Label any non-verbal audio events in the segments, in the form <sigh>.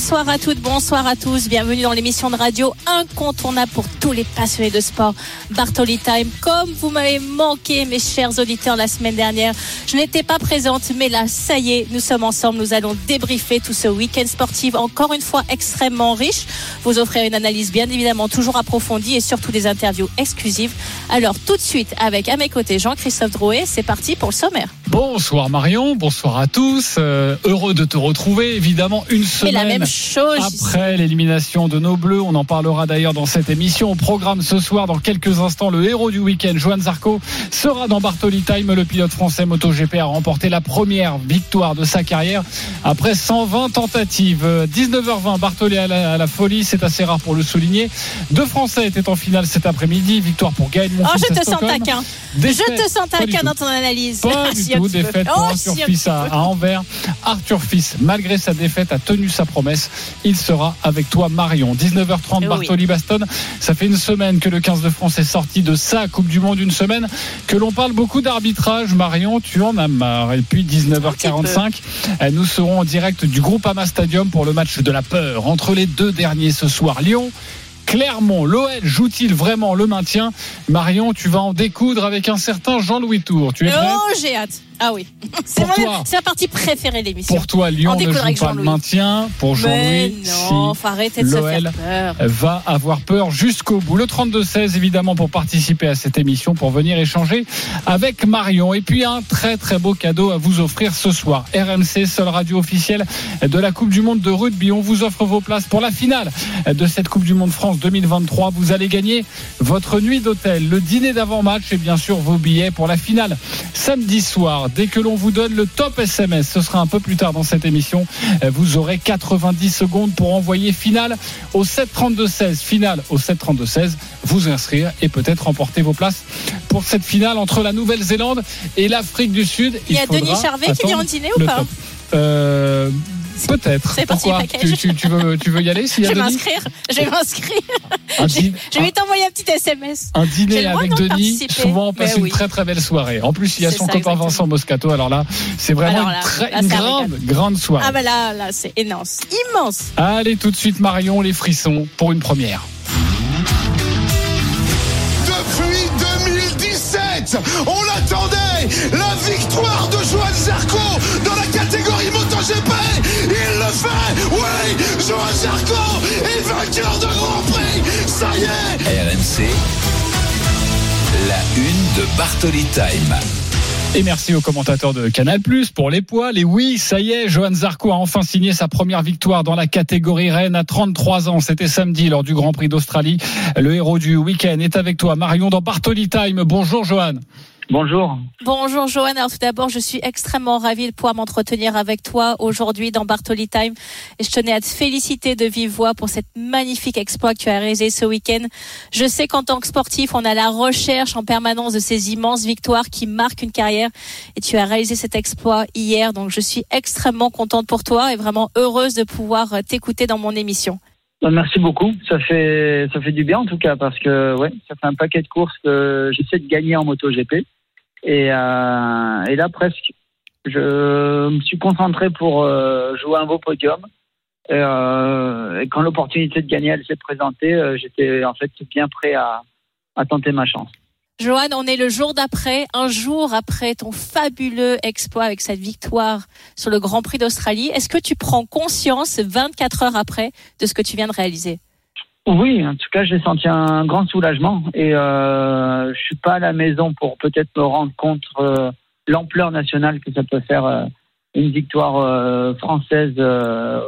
Bonsoir à toutes, bonsoir à tous. Bienvenue dans l'émission de radio incontournable pour tous les passionnés de sport. Bartoli Time. Comme vous m'avez manqué, mes chers auditeurs, la semaine dernière, je n'étais pas présente, mais là, ça y est, nous sommes ensemble. Nous allons débriefer tout ce week-end sportif, encore une fois extrêmement riche. Vous offrir une analyse bien évidemment toujours approfondie et surtout des interviews exclusives. Alors, tout de suite, avec à mes côtés Jean-Christophe Drouet, c'est parti pour le sommaire. Bonsoir Marion, bonsoir à tous. Euh, heureux de te retrouver. Évidemment, une semaine chose. après l'élimination de nos Bleus. On en parlera d'ailleurs dans cette émission. Au programme ce soir, dans quelques instants, le héros du week-end, Johan Zarco, sera dans Bartoli Time. Le pilote français MotoGP a remporté la première victoire de sa carrière après 120 tentatives. 19h20, Bartoli à la, à la folie, c'est assez rare pour le souligner. Deux Français étaient en finale cet après-midi. Victoire pour Gaël Oh, Monfils je à te sens taquin. Défaite. Je te sens taquin dans ton analyse. Pas Si, du tout, défaite pour Oh, Arthur si, Fils à, à Anvers. Arthur Fils, malgré sa défaite, a tenu sa promesse. Il sera avec toi, Marion. 19h30, Oui. Bartoli Baston. Ça fait une semaine que le 15 de France est sorti de sa Coupe du Monde. Une semaine que l'on parle beaucoup d'arbitrage. Marion, tu en as marre. Et puis 19h45, euh, nous serons en direct du groupe Ama Stadium pour le match de la peur entre les deux derniers ce soir. Lyon. Clermont, l'OL joue-t-il vraiment le maintien? Marion, tu vas en découdre avec un certain Jean-Louis Tour. Tu es Oh, j'ai hâte. Ah oui. C'est la partie préférée de l'émission. Pour toi, Lyon On ne joue pas le maintien. Pour Mais Jean-Louis, l'OL peur. va avoir peur jusqu'au bout. Le 32-16, évidemment, pour participer à cette émission, pour venir échanger avec Marion. Et puis, un très, très beau cadeau à vous offrir ce soir. RMC, seule radio officielle de la Coupe du Monde de rugby. On vous offre vos places pour la finale de cette Coupe du Monde France 2023. Vous allez gagner votre nuit d'hôtel, le dîner d'avant-match et bien sûr vos billets pour la finale samedi soir. Dès que l'on vous donne le top SMS, ce sera un peu plus tard dans cette émission, euh, vous aurez 90 secondes pour envoyer finale au 732-16. Finale au 732-16, vous inscrire et peut-être remporter vos places pour cette finale entre la Nouvelle-Zélande et l'Afrique du Sud. Il y a Denis Charvet qui vient au dîner ou pas. Euh, Peut-être. C'est parti, tu, tu- tu veux, tu veux y aller s'il y Je a vais Denis m'inscrire. Je vais m'inscrire. Je je vais t'envoyer un petit SMS. un dîner avec de Denis, souvent on passe une très très belle soirée. En plus, il y a son ça, copain exactement. Vincent Moscato. Alors là, c'est vraiment une, très, là, une grande, grande soirée. Ah bah là, là, c'est immense. Immense. Allez, tout de suite, Marion, les frissons pour une première. Depuis 2017, on l'attendait La victoire de Johan Zarco dans la catégorie MotoGP Il le fait Oui Johan Zarco est vainqueur de Grand Prix Ça y est RMC. La une de Bartoli Time. Et merci aux commentateurs de Canal Plus pour les poils. Et oui, ça y est, Johan Zarco a enfin signé sa première victoire dans la catégorie Rennes à 33 ans. C'était samedi lors du Grand Prix d'Australie. Le héros du week-end est avec toi, Marion, dans Bartoli Time. Bonjour, Johan. Bonjour. Bonjour Johan. Alors tout d'abord, je suis extrêmement ravie de pouvoir m'entretenir avec toi aujourd'hui dans Bartoli Time. Et je tenais à te féliciter de vive voix pour cette magnifique exploit que tu as réalisé ce week-end. Je sais qu'en tant que sportif, on a la recherche en permanence de ces immenses victoires qui marquent une carrière. Et tu as réalisé cet exploit hier. Donc je suis extrêmement contente pour toi et vraiment heureuse de pouvoir euh, t'écouter dans mon émission. Bah, Merci beaucoup. Ça fait ça fait du bien en tout cas parce que ouais, ça fait un paquet de courses que j'essaie de gagner en MotoGP et euh, et là presque je me suis concentré pour euh, jouer un beau podium. Et, euh, et quand l'opportunité de gagner elle s'est présentée, euh, j'étais en fait bien prêt à, à tenter ma chance. Johan, on est le jour d'après, un jour après ton fabuleux exploit avec cette victoire sur le Grand Prix d'Australie. Est-ce que tu prends conscience 24 heures après de ce que tu viens de réaliser? Oui, en tout cas, j'ai senti un grand soulagement et euh, je suis pas à la maison pour peut-être me rendre compte euh, l'ampleur nationale que ça peut faire euh, une victoire euh, française euh,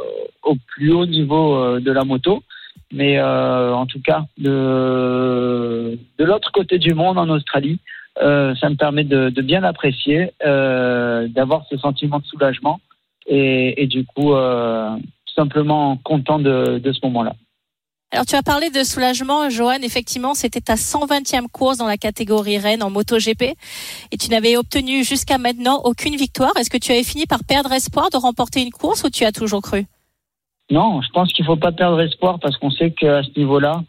au plus haut niveau de la moto. Mais en tout cas, de, de l'autre côté du monde, en Australie, ça me permet de, bien apprécier, d'avoir ce sentiment de soulagement et, du coup, tout simplement content de, de ce moment-là. Alors tu as parlé de soulagement, Johan. Effectivement, c'était ta 120e course dans la catégorie Rennes en MotoGP et tu n'avais obtenu jusqu'à maintenant aucune victoire. Est-ce que tu avais fini par perdre espoir de remporter une course ou tu as toujours cru? Non, je pense qu'il faut pas perdre espoir parce qu'on sait qu'à ce niveau-là,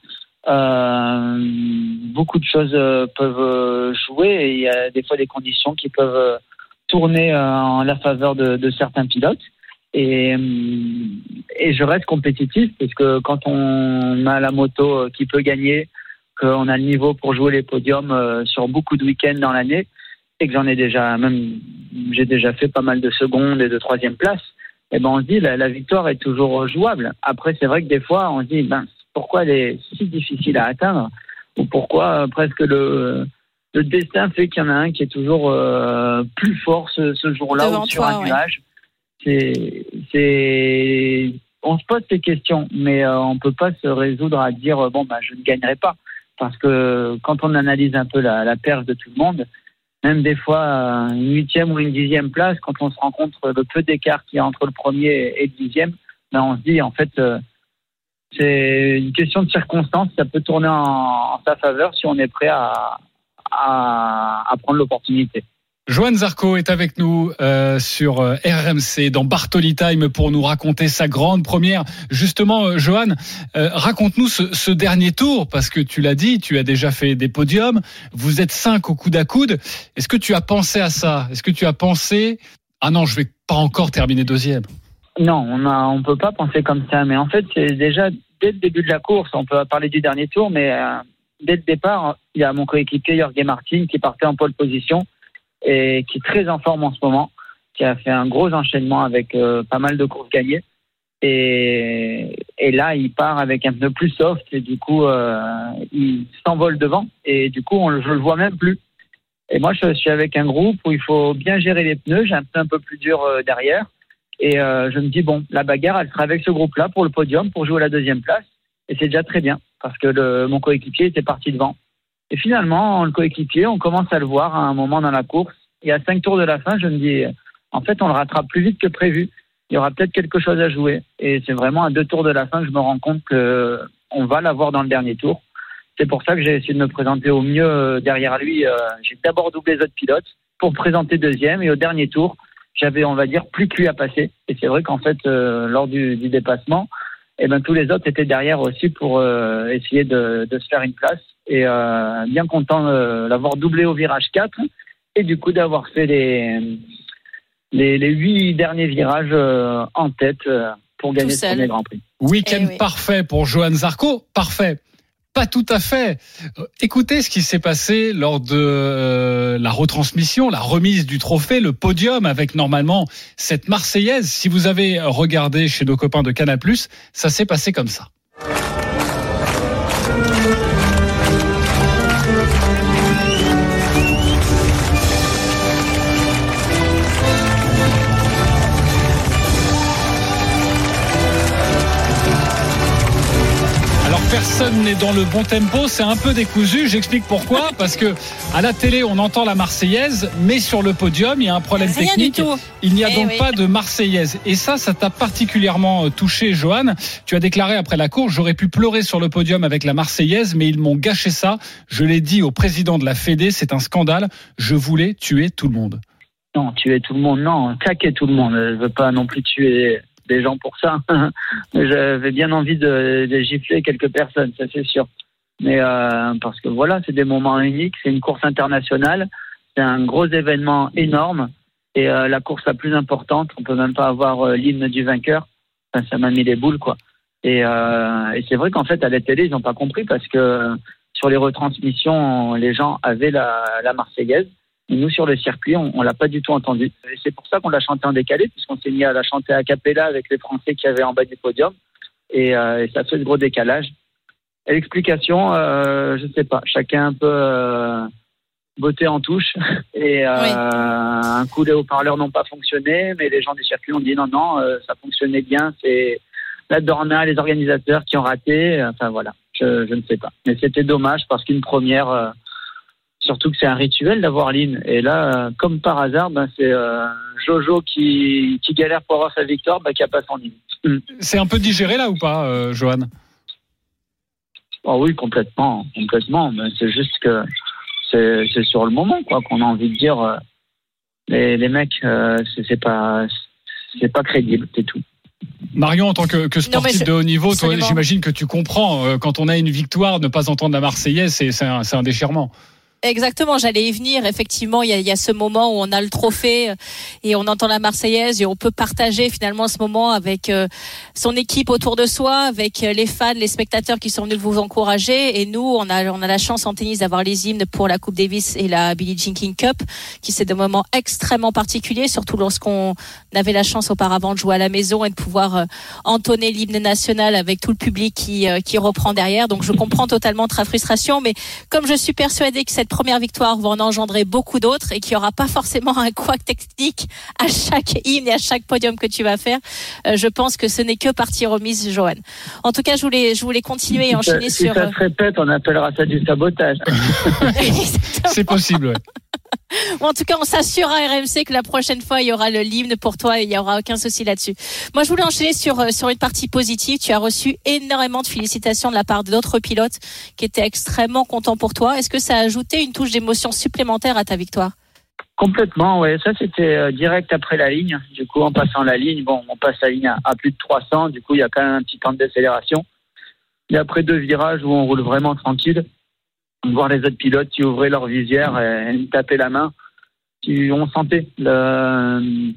euh, beaucoup de choses euh, peuvent euh, jouer et il y a des fois des conditions qui peuvent tourner en la faveur de certains pilotes. Et, euh, et je reste compétitif parce que quand on a la moto euh, qui peut gagner, qu'on a le niveau pour jouer les podiums euh, sur beaucoup de week-ends dans l'année, et que j'en ai déjà, même j'ai déjà fait pas mal de secondes et de troisième place, et ben on se dit la, la victoire est toujours jouable. Après c'est vrai que des fois on se dit ben pourquoi elle est si difficile à atteindre? Ou pourquoi presque le le destin fait qu'il y en a un qui est toujours euh, plus fort ce, ce jour-là ou sur toi, un nuage? On se pose ces questions, mais euh, on peut pas se résoudre à dire euh, bon bah je ne gagnerai pas parce que quand on analyse un peu la, la perche de tout le monde, même des fois euh, une huitième ou une dixième place, quand on se rend compte le peu d'écart qu'il y a entre le premier et le dixième, ben on se dit en fait c'est une question de circonstance, ça peut tourner en, sa faveur si on est prêt à prendre l'opportunité. Johan Zarco est avec nous euh, sur euh, RMC dans Bartoli Time pour nous raconter sa grande première. Justement, euh, Johan, euh, raconte-nous ce, ce dernier tour parce que tu l'as dit, tu as déjà fait des podiums. Vous êtes cinq au coude à coude. Est-ce que tu as pensé à ça? Est-ce que tu as pensé ah non, je vais pas encore terminer deuxième Non, on a, on peut pas penser comme ça. Mais en fait, c'est déjà dès le début de la course. On peut parler du dernier tour, mais euh, dès le départ, il y a mon coéquipier Jorge Martin qui partait en pole position et qui est très en forme en ce moment, qui a fait un gros enchaînement avec euh, pas mal de courses gagnées. Et, là, il part avec un pneu plus soft et du coup, euh, il s'envole devant et du coup, on, je le vois même plus. Et moi, je suis avec un groupe où il faut bien gérer les pneus. J'ai un pneu un peu plus dur euh, derrière. Et je me dis, bon, la bagarre, elle sera avec ce groupe-là pour le podium, pour jouer la deuxième place. Et c'est déjà très bien, parce que mon coéquipier était parti devant. Et finalement, le coéquipier, on commence à le voir à un moment dans la course. Et à cinq tours de la fin, je me dis, en fait, on le rattrape plus vite que prévu. Il y aura peut-être quelque chose à jouer. Et c'est vraiment à deux tours de la fin que je me rends compte que on va l'avoir dans le dernier tour. C'est pour ça que j'ai essayé de me présenter au mieux euh, derrière lui. Euh, J'ai d'abord doublé les autres pilotes pour présenter deuxième. Et au dernier tour, j'avais, on va dire, plus que lui à passer. Et c'est vrai qu'en fait, euh, lors du, dépassement, eh ben, tous les autres étaient derrière aussi pour essayer de se faire une place. Et euh, bien content de l'avoir doublé au virage 4 et du coup d'avoir fait les, les, les huit derniers virages euh, en tête euh, pour gagner ce premier Grand Prix. Week-end Eh oui. parfait pour Johan Zarco, parfait. Pas tout à fait. Écoutez ce qui s'est passé lors de la retransmission, la remise du trophée, le podium avec normalement cette Marseillaise. Si vous avez regardé chez nos copains de Canal+, ça s'est passé comme ça. Personne n'est dans le bon tempo, c'est un peu décousu. J'explique pourquoi. <laughs> Parce que à la télé, on entend la Marseillaise, mais sur le podium, il y a un problème Rien technique. du tout. Il n'y a Eh donc oui. pas de Marseillaise. Et ça, ça t'a particulièrement euh, touché, Johan. Tu as déclaré après la course, j'aurais pu pleurer sur le podium avec la Marseillaise, mais ils m'ont gâché ça. Je l'ai dit au président de la Fédé, c'est un scandale. Je voulais tuer tout le monde. Non, tuer tout le monde, non, claquer tout le monde. Je veux pas non plus tuer des gens pour ça. <laughs> J'avais bien envie de, gifler quelques personnes, ça c'est sûr. Mais euh, parce que voilà, c'est des moments uniques, c'est une course internationale, c'est un gros événement énorme et euh, la course la plus importante, on peut même pas avoir euh, l'hymne du vainqueur. Ça m'a mis les boules quoi. Et, c'est vrai qu'en fait à la télé ils n'ont pas compris parce que sur les retransmissions les gens avaient la Marseillaise. Nous, sur le circuit, on, on l'a pas du tout entendu. Et c'est pour ça qu'on l'a chanté en décalé, puisqu'on s'est mis à la chanter à cappella avec les Français qui avaient en bas du podium. Et, euh, et ça fait ce gros décalage. Et l'explication, euh, je sais pas. Chacun un peu euh, botté en touche. <laughs> Et euh, Oui. un coup, les haut-parleurs n'ont pas fonctionné, mais les gens du circuit ont dit non, non, ça fonctionnait bien. C'est la Dorna, les organisateurs qui ont raté. Enfin voilà, je, je ne sais pas. Mais c'était dommage parce qu'une première. Surtout que c'est un rituel d'avoir l'hymne. Et là, euh, comme par hasard, ben, c'est euh, Jojo qui, qui galère pour avoir sa victoire, ben, qui a pas son hymne. C'est un peu digéré là ou pas, euh, Johan? Oh oui, complètement, complètement. Mais c'est juste que c'est c'est sur le moment, quoi, qu'on a envie de dire. euh, les, les mecs, euh, c'est c'est pas, c'est pas crédible, c'est tout. Marion, en tant que, que sportif de haut niveau, j'imagine que tu comprends. euh, Quand on a une victoire, ne pas entendre la Marseillaise, c'est c'est un, c'est un déchirement. Exactement, j'allais y venir. Effectivement, il y, a, il y a ce moment où on a le trophée euh, et on entend la Marseillaise et on peut partager finalement ce moment avec euh, son équipe autour de soi, avec euh, les fans, les spectateurs qui sont venus vous encourager. Et nous, on a, on a la chance en tennis d'avoir les hymnes pour la Coupe Davis et la Billie Jean King Cup, qui c'est des moments extrêmement particuliers, surtout lorsqu'on avait la chance auparavant de jouer à la maison et de pouvoir entonner l'hymne national avec tout le public qui, qui reprend derrière. Donc je comprends totalement ta frustration, mais comme je suis persuadée que cette première victoire va en engendrer beaucoup d'autres et qu'il n'y aura pas forcément un couac technique à chaque hymne et à chaque podium que tu vas faire, euh, je pense que ce n'est que partie remise, Johan. En tout cas, je voulais, je voulais continuer et Si enchaîner si sur. ça se répète, on appellera ça du sabotage. <laughs> <laughs> C'est possible. ouais. <laughs> En tout cas, on s'assure à RMC que la prochaine fois, il y aura le l'hymne pour toi et il n'y aura aucun souci là-dessus. Moi, je voulais enchaîner sur, euh, sur une partie positive. Tu as reçu énormément de félicitations de la part d'autres pilotes qui étaient extrêmement contents pour toi. Est-ce que ça a ajouté une touche d'émotion supplémentaire à ta victoire? Complètement, ouais. Ça, c'était euh, direct après la ligne. Du coup, en passant la ligne, bon, on passe la ligne à, à plus de 300. Du coup, il y a quand même un petit temps de décélération. Et après deux virages où on roule vraiment tranquille, voir les autres pilotes qui ouvraient leur visière et, me tapaient la main, qui, on sentait le,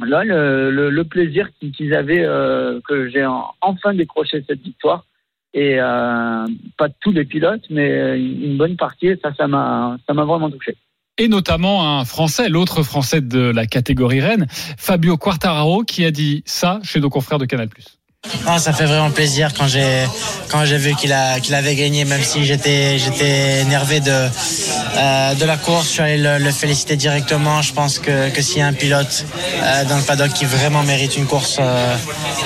le, plaisir qu'ils avaient euh, que j'ai en- enfin décroché cette victoire. Et euh, pas tous les pilotes, mais une bonne partie. Ça m'a, ça m'a vraiment touché. Et notamment un Français, l'autre Français de la catégorie Rennes, Fabio Quartararo, qui a dit ça chez nos confrères de Canal+. Ah, ça fait vraiment plaisir quand j'ai quand j'ai vu qu'il a qu'il avait gagné, même si j'étais j'étais énervé de euh, de la course. Je suis allé le, le féliciter directement. Je pense que que s'il y a un pilote euh, dans le paddock qui vraiment mérite une course euh,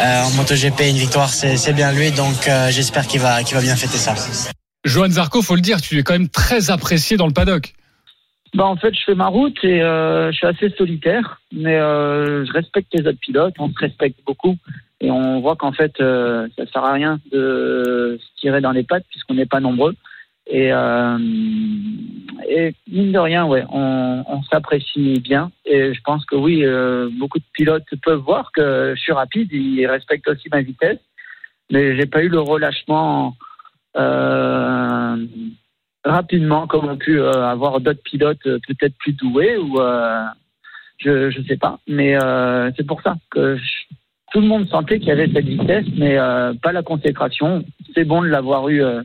euh, en MotoGP, une victoire, c'est c'est bien lui. Donc euh, j'espère qu'il va qu'il va bien fêter ça. Johan Zarco, faut le dire, tu es quand même très apprécié dans le paddock. Bah en fait, je fais ma route et euh, je suis assez solitaire, mais euh, je respecte les autres pilotes, on se respecte beaucoup et on voit qu'en fait, euh, ça sert à rien de se tirer dans les pattes puisqu'on n'est pas nombreux. Et, euh, mine de rien, ouais, on, s'apprécie bien et je pense que oui, euh, beaucoup de pilotes peuvent voir que je suis rapide, ils respectent aussi ma vitesse, mais j'ai pas eu le relâchement. Euh, rapidement comme ont pu avoir d'autres pilotes peut-être plus doués ou je je sais pas mais c'est pour ça que je- tout le monde sentait qu'il y avait cette vitesse mais euh, pas la consécration c'est bon de l'avoir eu euh,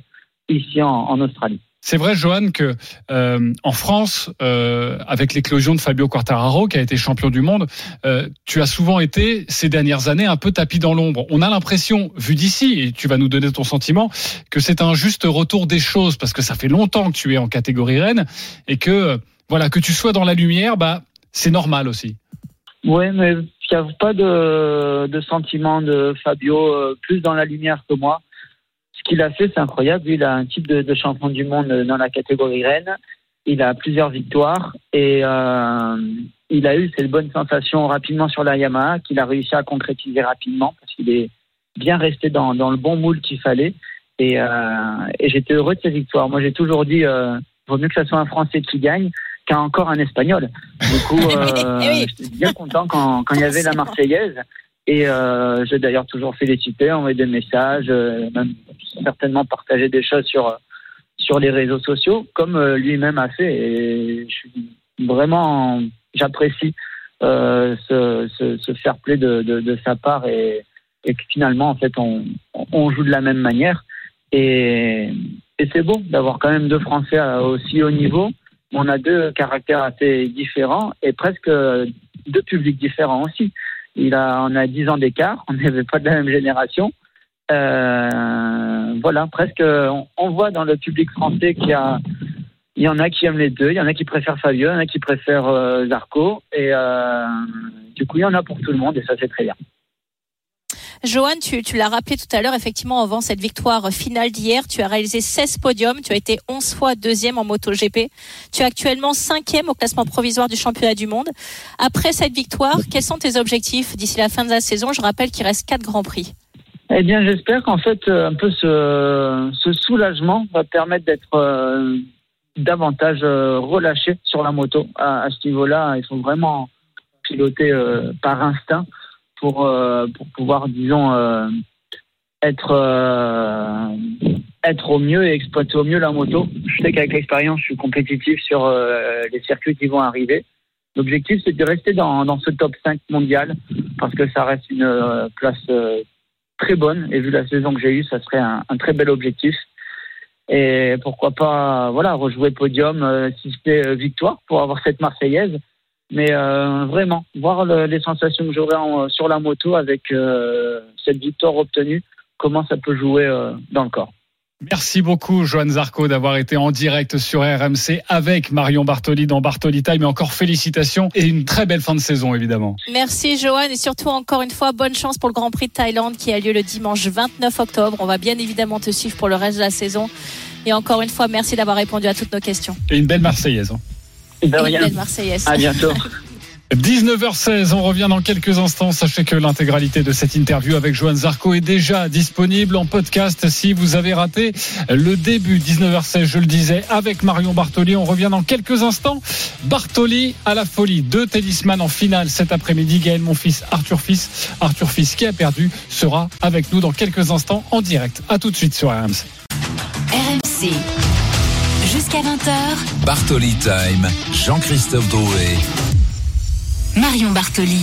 ici en, en Australie C'est vrai, Johan, que euh, en France, euh, avec l'éclosion de Fabio Quartararo, qui a été champion du monde, euh, tu as souvent été ces dernières années un peu tapis dans l'ombre. On a l'impression, vu d'ici, et tu vas nous donner ton sentiment, que c'est un juste retour des choses, parce que ça fait longtemps que tu es en catégorie reine, et que voilà que tu sois dans la lumière, bah c'est normal aussi. ouais mais il n'y a pas de, sentiment de Fabio euh, plus dans la lumière que moi. Ce qu'il a fait c'est incroyable. Il a un type de, champion du monde dans la catégorie reine. Il a plusieurs victoires et euh, il a eu cette bonne sensation rapidement sur la Yamaha qu'il a réussi à concrétiser rapidement parce qu'il est bien resté dans, le bon moule qu'il fallait. Et, euh, j'étais heureux de cette victoire. Moi j'ai toujours dit vaut mieux que ce soit un Français qui gagne encore un Espagnol. Du coup <laughs> euh, Eh j'étais bien content quand, quand il y avait la Marseillaise et euh, j'ai d'ailleurs toujours félicité, envoyé des messages, euh, même certainement partagé des choses sur sur les réseaux sociaux, comme euh, lui-même a fait. Et je suis vraiment, j'apprécie euh, ce, ce, ce fair play de, de, de sa part et, et que finalement, en fait, on, on joue de la même manière. Et, et c'est beau d'avoir quand même deux Français à aussi haut niveau. On a deux caractères assez différents et presque deux publics différents aussi. Il a, on a 10 ans d'écart, on n'avait pas de la même génération. Euh, voilà, presque, on, voit dans le public français qu'il y en a qui aiment les deux, il y en a qui préfèrent Fabio, il y en a qui préfèrent euh, Zarco, et euh, du coup, il y en a pour tout le monde, et ça, c'est très bien. Johan, tu, l'as rappelé tout à l'heure, effectivement, avant cette victoire finale d'hier, tu as réalisé 16 podiums, tu as été 11 fois deuxième en MotoGP, tu es actuellement cinquième au classement provisoire du championnat du monde. Après cette victoire, quels sont tes objectifs d'ici la fin de la saison? Je rappelle qu'il reste quatre grands prix. Eh bien, j'espère qu'en fait, euh, un peu ce, soulagement va permettre d'être euh, davantage euh, relâché sur la moto. À, ce niveau-là, il faut vraiment piloter par instinct pour, euh, pour pouvoir, disons, euh, être, euh, être au mieux et exploiter au mieux la moto. Je sais qu'avec l'expérience, je suis compétitif sur les circuits qui vont arriver. L'objectif, c'est de rester dans, dans ce top 5 mondial parce que ça reste une place très bonne. Et vu la saison que j'ai eue, ça serait un, un très bel objectif. Et pourquoi pas, voilà, rejouer podium si c'était victoire pour avoir cette Marseillaise. Mais euh, vraiment, voir le- les sensations que j'aurai sur la moto avec euh, cette victoire obtenue, comment ça peut jouer euh, dans le corps. Merci beaucoup, Joanne Zarco, d'avoir été en direct sur RMC avec Marion Bartoli dans Bartoli Time. Et encore félicitations et une très belle fin de saison, évidemment. Merci Johan et surtout encore une fois bonne chance pour le Grand Prix de Thaïlande qui a lieu le dimanche 29 octobre. On va bien évidemment te suivre pour le reste de la saison. Et encore une fois, merci d'avoir répondu à toutes nos questions. Et une belle Marseillaise. hein. De rien. Marseillaise. À bientôt. <laughs> 19h16, on revient dans quelques instants. Sachez que l'intégralité de cette interview avec Joanne Zarco est déjà disponible en podcast si vous avez raté le début. 19h16, je le disais, avec Marion Bartoli. On revient dans quelques instants. Bartoli à la folie. Deux tennisman en finale cet après-midi. Gaël, mon fils, Arthur Fils. Arthur Fils qui a perdu sera avec nous dans quelques instants en direct. À tout de suite sur RMC. RMC. Jusqu'à 20h, Bartoli Time, Jean-Christophe Drouet. Marion Bartoli.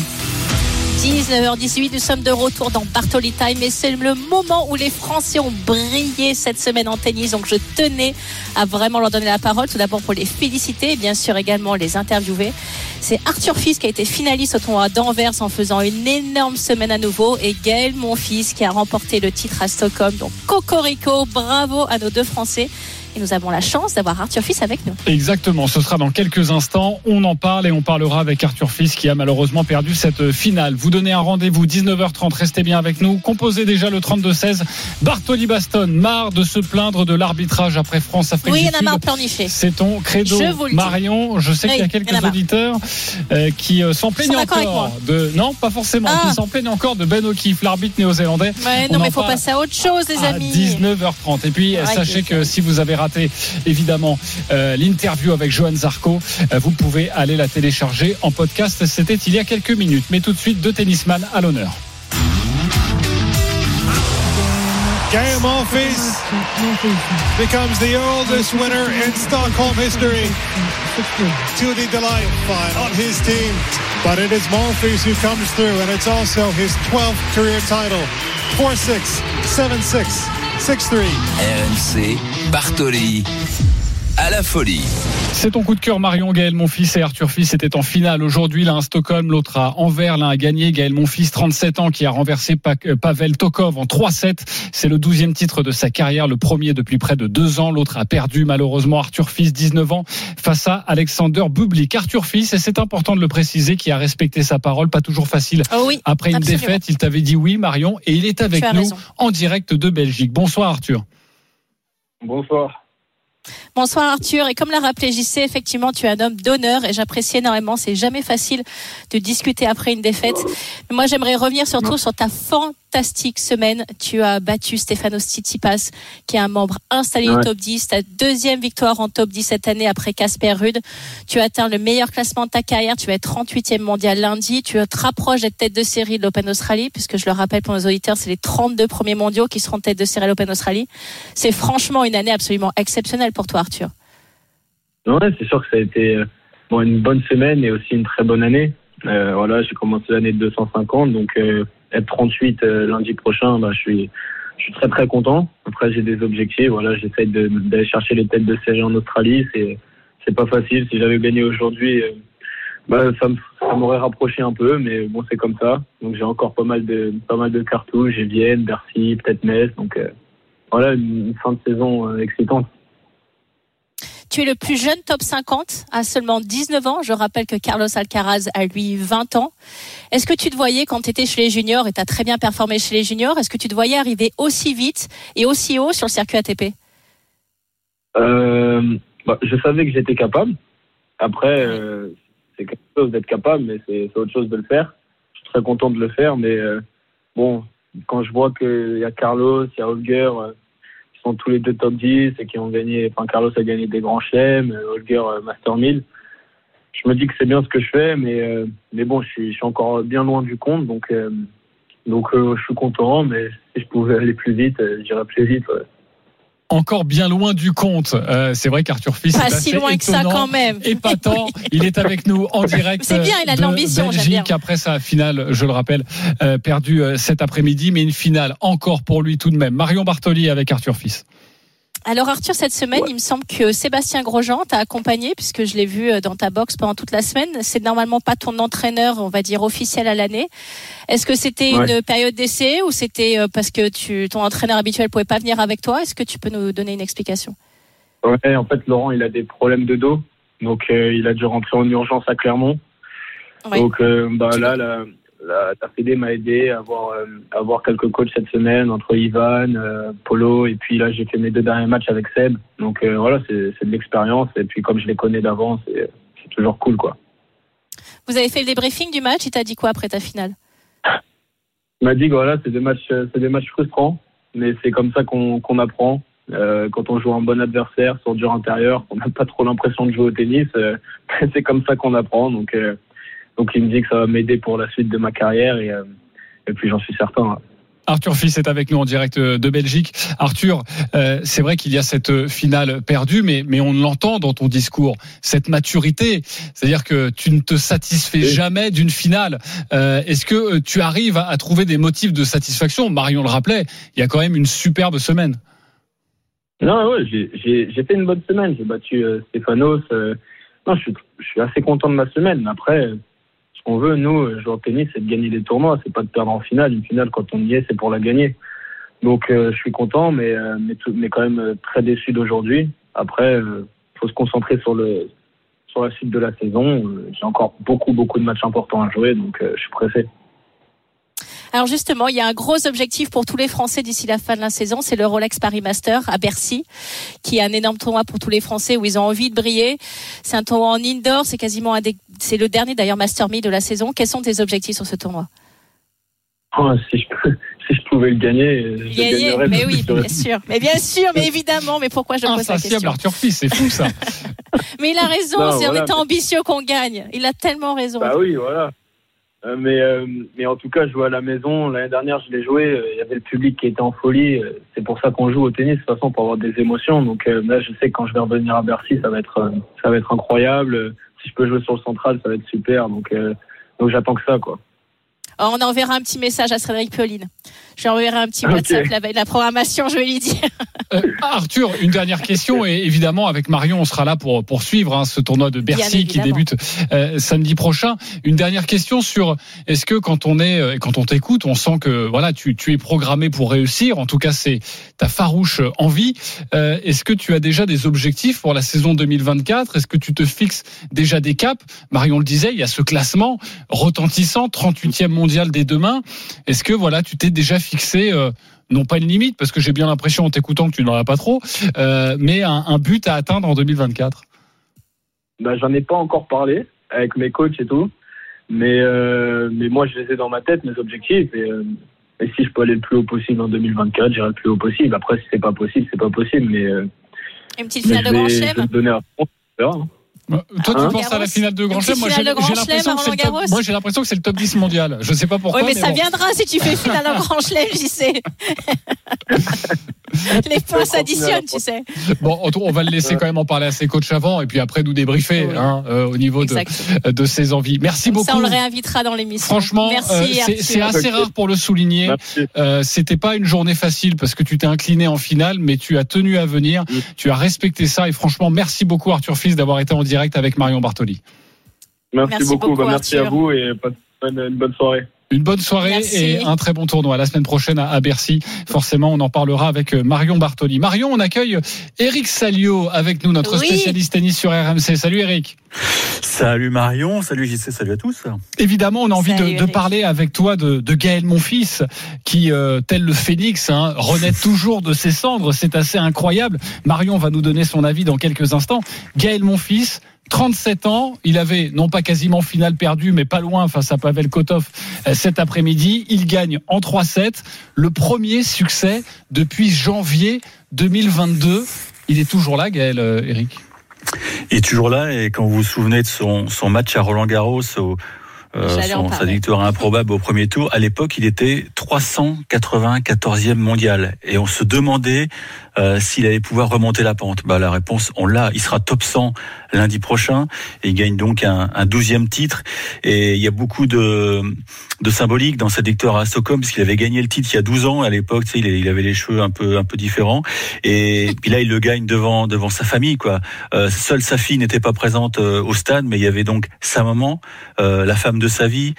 19h18, nous sommes de retour dans Bartoli Time et c'est le moment où les Français ont brillé cette semaine en tennis. Donc je tenais à vraiment leur donner la parole, tout d'abord pour les féliciter et bien sûr également les interviewer. C'est Arthur Fils qui a été finaliste au tournoi d'Anvers en faisant une énorme semaine à nouveau et Gaël, mon fils, qui a remporté le titre à Stockholm. Donc Cocorico, bravo à nos deux Français. Et nous avons la chance d'avoir Arthur Fils avec nous. Exactement, ce sera dans quelques instants. On en parle et on parlera avec Arthur Fils qui a malheureusement perdu cette finale. Vous donnez un rendez-vous 19h30, restez bien avec nous. Composez déjà le 32-16. Bartoli Baston, marre de se plaindre de l'arbitrage après France-Afrique Oui, il y en a marre pleurnicher. C'est ton credo, Je vous le dis. Marion. Je sais Oui, qu'il y a y quelques a auditeurs euh, qui euh, s'en plaignent encore de non, pas forcément, Ah. qui s'en plaignent encore de Ben O'Keefe, l'arbitre néo-zélandais. Ouais, non, mais il faut parle passer à autre chose, les à amis. 19h30. Et puis, Ouais, sachez que si vous avez raté, évidemment, euh, l'interview avec Johan Zarco, euh, vous pouvez aller la télécharger en podcast. C'était il y a quelques minutes. Mais tout de suite, deux tennisman à l'honneur. Gael Monfils becomes the oldest winner in Stockholm history to the delight of his team. But it is Monfils who comes through, and it's also his 12th career title. 4-6, 7-6, 6-3. RMC, Bartoli, à la folie. C'est ton coup de cœur, Marion Gaël, mon fils et Arthur Fils étaient en finale aujourd'hui. L'un à Stockholm, l'autre à Anvers. L'un a gagné. Gaël, mon fils, 37 ans, qui a renversé Pa- euh, Pavel Tokov en 3-7. C'est le 12e titre de sa carrière, le premier depuis près de deux ans. L'autre a perdu, malheureusement, Arthur Fils, 19 ans, face à Alexander Bublik. Arthur Fils, et c'est important de le préciser, qui a respecté sa parole, pas toujours facile. Oh oui, Après une absolument. défaite, il t'avait dit oui, Marion, et il est avec nous raison. en direct de Belgique. Bonsoir, Arthur. Bonsoir. Bonsoir Arthur. Et comme l'a rappelé JC, effectivement, tu es un homme d'honneur et j'apprécie énormément. C'est jamais facile de discuter après une défaite. Mais moi, j'aimerais revenir surtout sur ta fantastique semaine. Tu as battu Stefanos Tsitsipas, qui est un membre installé du top 10. Ta deuxième victoire en top 10 cette année après Casper Ruud. Tu as atteint le meilleur classement de ta carrière. Tu vas être 38e mondial lundi. Tu te rapproches d'être tête de série de l'Open Australie, puisque je le rappelle pour nos auditeurs, c'est les 32 premiers mondiaux qui seront tête de série à l'Open Australie. C'est franchement une année absolument exceptionnelle pour toi, Arthur. C'est sûr que ça a été euh, une bonne semaine et aussi une très bonne année. Euh, voilà, j'ai commencé l'année de 250, donc euh, être 38 euh, lundi prochain, bah, je suis très très content. Après, j'ai des objectifs. Voilà, j'essaie d'aller chercher les têtes de série en Australie. C'est c'est pas facile. Si j'avais gagné aujourd'hui, bah, ça m'aurait rapproché un peu, mais bon, c'est comme ça. Donc j'ai encore pas mal de pas mal de cartouches. J'ai Vienne, Bercy, peut-être Metz. Donc voilà, une, fin de saison excitante. Tu es le plus jeune top 50 à seulement 19 ans. Je rappelle que Carlos Alcaraz a lui 20 ans. Est-ce que tu te voyais quand tu étais chez les juniors et tu as très bien performé chez les juniors Est-ce que tu te voyais arriver aussi vite et aussi haut sur le circuit ATP Euh, bah, je savais que j'étais capable. Après, euh, c'est quelque chose d'être capable, mais c'est autre chose de le faire. Je suis très content de le faire, mais euh, bon, quand je vois qu'il y a Carlos, il y a Holger, sont tous les deux top 10 et qui ont gagné, enfin Carlos a gagné des grands chelems, euh, Holger euh, Master 1000, je me dis que c'est bien ce que je fais, mais, euh, mais bon, je suis, encore bien loin du compte, donc, donc je suis content, mais si je pouvais aller plus vite, j'irais plus vite. Encore bien loin du compte. Euh, c'est vrai qu'Arthur Fils Pas est si loin que ça quand même. épatant. <laughs> Il est avec nous en direct. C'est bien, il a de l'ambition, j'aime Belgique bien. après sa finale, je le rappelle, euh, perdue euh, cet après-midi, mais une finale encore pour lui tout de même. Marion Bartoli avec Arthur Fils. Alors Arthur, cette semaine, il me semble que Sébastien Grosjean t'a accompagné, puisque je l'ai vu euh, dans ta box pendant toute la semaine. C'est normalement pas ton entraîneur, on va dire, officiel à l'année. Est-ce que c'était Ouais. une période d'essai ou c'était euh, parce que tu, ton entraîneur habituel pouvait pas venir avec toi? Est-ce que tu peux nous donner une explication? Ouais, en fait, Laurent, il a des problèmes de dos, donc euh, il a dû rentrer en urgence à Clermont. Ouais. Donc euh, bah, là, la, la, Fédé m'a aidé à avoir, euh, à avoir quelques coachs cette semaine entre Ivan, euh, Polo, et puis là, j'ai fait mes deux derniers matchs avec Seb. Donc euh, voilà, c'est de l'expérience, et puis comme je les connais d'avant, c'est toujours cool, quoi. Vous avez fait le débriefing du match, il t'a dit quoi après ta finale? Il m'a dit que voilà, c'est des matchs, c'est des matchs frustrants, mais c'est comme ça qu'on apprend. Euh, quand on joue un bon adversaire sur dur intérieur, on n'a pas trop l'impression de jouer au tennis. euh, <laughs> c'est comme ça qu'on apprend. Donc, euh, donc il me dit que ça va m'aider pour la suite de ma carrière et, euh, et puis j'en suis certain. hein. Arthur Fils est avec nous en direct euh, de Belgique. Arthur, euh, c'est vrai qu'il y a cette finale perdue, mais, mais on l'entend dans ton discours, cette maturité. C'est-à-dire que tu ne te satisfais Oui. jamais d'une finale. Euh, Est-ce que euh, tu arrives à, à trouver des motifs de satisfaction? Marion le rappelait, il y a quand même une superbe semaine. Non, ouais, j'ai- fait une bonne semaine. J'ai battu euh, Stéphanos. euh, non, je suis, je suis assez content de ma semaine. Après, euh, qu'on veut, nous, euh, jouer au tennis, c'est de gagner des tournois. C'est pas de perdre en finale. Une finale, quand on y est, c'est pour la gagner. Donc, euh, je suis content, mais, euh, mais, quand même très déçu d'aujourd'hui. Après, faut se concentrer sur le sur la suite de la saison. J'ai encore beaucoup, beaucoup de matchs importants à jouer, donc je suis pressé. Alors justement, il y a un gros objectif pour tous les Français d'ici la fin de la saison, c'est le Rolex Paris Master à Bercy, qui est un énorme tournoi pour tous les Français où ils ont envie de briller. C'est un tournoi en indoor, c'est quasiment un des, c'est le dernier d'ailleurs Master 1000 de la saison. Quels sont tes objectifs sur ce tournoi? Oh, si, je, peux- si je pouvais le gagner, je le Gagner, gagnerais. mais oui, bien sûr, mais bien sûr, mais évidemment, mais pourquoi je pose la question? Arthur Fils, c'est fou ça. <laughs> Mais il a raison, c'est en étant ambitieux qu'on gagne. Il a tellement raison. Bah oui, voilà. Euh, mais, euh, mais en tout cas, jouer à la maison, l'année dernière, je l'ai joué. euh, Il y avait le public qui était en folie. C'est pour ça qu'on joue au tennis, de toute façon, pour avoir des émotions. Donc là, je sais que quand je vais revenir à Bercy, ça va être, ça va être incroyable. Si je peux jouer sur le central, ça va être super. Donc, donc j'attends que ça, quoi. Oh, on enverra un petit message à Frédéric Pauline. Je lui enverrai un petit. WhatsApp la veille de la programmation, je vais lui dire. <laughs> Euh, Arthur, une dernière question et évidemment avec Marion, on sera là pour poursuivre hein, ce tournoi de Bercy qui débute euh, samedi prochain. Une dernière question sur est-ce que quand on est euh, quand on t'écoute, on sent que voilà tu, tu es programmé pour réussir. En tout cas, c'est ta farouche envie. Euh, est-ce que tu as déjà des objectifs pour la saison 2024 Est-ce que tu te fixes déjà des caps? Marion le disait, il y a ce classement retentissant, 38e mondial dès demain. Est-ce que voilà tu t'es déjà fixé euh, non pas une limite, parce que j'ai bien l'impression en t'écoutant que tu n'en as pas trop, euh, mais un, un but à atteindre en 2024. Bah, j'en ai pas encore parlé avec mes coachs et tout. Mais, euh, mais moi, je les ai dans ma tête, mes objectifs. Et, euh, et si je peux aller le plus haut possible en 2024, j'irai le plus haut possible. Après, si c'est pas possible, c'est pas possible. Mais, euh, Une petite mais finale je de Grand vais, je vais Chelem. Euh, Toi, tu Hein penses à la finale de Grand Chelem Moi, j'ai l'impression que c'est le top. Roland-Garros Moi, j'ai l'impression que c'est le top 10 mondial. Je sais pas pourquoi. Oui, mais, ça bon. viendra si tu fais <laughs> finale en Grand Chelem, j'y sais. <laughs> Les points s'additionnent, tu sais. Bon, on on va le laisser quand même en parler à ses coachs avant, et puis après nous débriefer Oui. hein, euh, au niveau de, de ses envies. Merci Comme ça, beaucoup. on le réinvitera dans l'émission. Franchement, euh, c'est assez rare pour le souligner. Euh, C'était pas une journée facile parce que tu t'es incliné en finale, mais tu as tenu à venir, Oui. tu as respecté ça et franchement, merci beaucoup Arthur Fils d'avoir été en direct avec Marion Bartoli. Merci, Merci beaucoup. beaucoup, Bah, merci à vous et une bonne soirée. Une bonne soirée Merci. et un très bon tournoi la semaine prochaine à à Bercy. Forcément, on en parlera avec euh, Marion Bartoli. Marion, on accueille Eric Salio avec nous, notre Oui. spécialiste tennis sur RMC. Salut Eric. Salut Marion, salut JC, salut à tous. Évidemment, on a envie de, de parler avec toi de, de Gaël Monfils, qui, euh, tel le phénix, hein, renaît <laughs> toujours de ses cendres. C'est assez incroyable. Marion va nous donner son avis dans quelques instants. Gaël Monfils, 37 ans, il avait non pas quasiment finale perdue, mais pas loin face à Pavel Kotov euh, cet après-midi. Il gagne en 3-7, le premier succès depuis janvier 2022. Il est toujours là, Gaël, euh, Eric? Il est toujours là et quand vous vous souvenez de son, son match à Roland Garros, au, euh, son, sa victoire improbable au premier tour, à l'époque il était 394e mondial et on se demandait euh, s'il allait pouvoir remonter la pente. Bah, la réponse, on l'a. Il sera top 100 lundi prochain et il gagne donc un, un 12e titre. Et il y a beaucoup de, de symbolique dans cette victoire à Stockholm puisqu'il avait gagné le titre il y a 12 ans. À l'époque, tu sais, il avait les cheveux un peu un peu différents. Et <laughs> puis là, il le gagne devant devant sa famille. quoi. Euh, seule sa fille n'était pas présente euh, au stade, mais il y avait donc sa maman, euh, la femme de sa vie.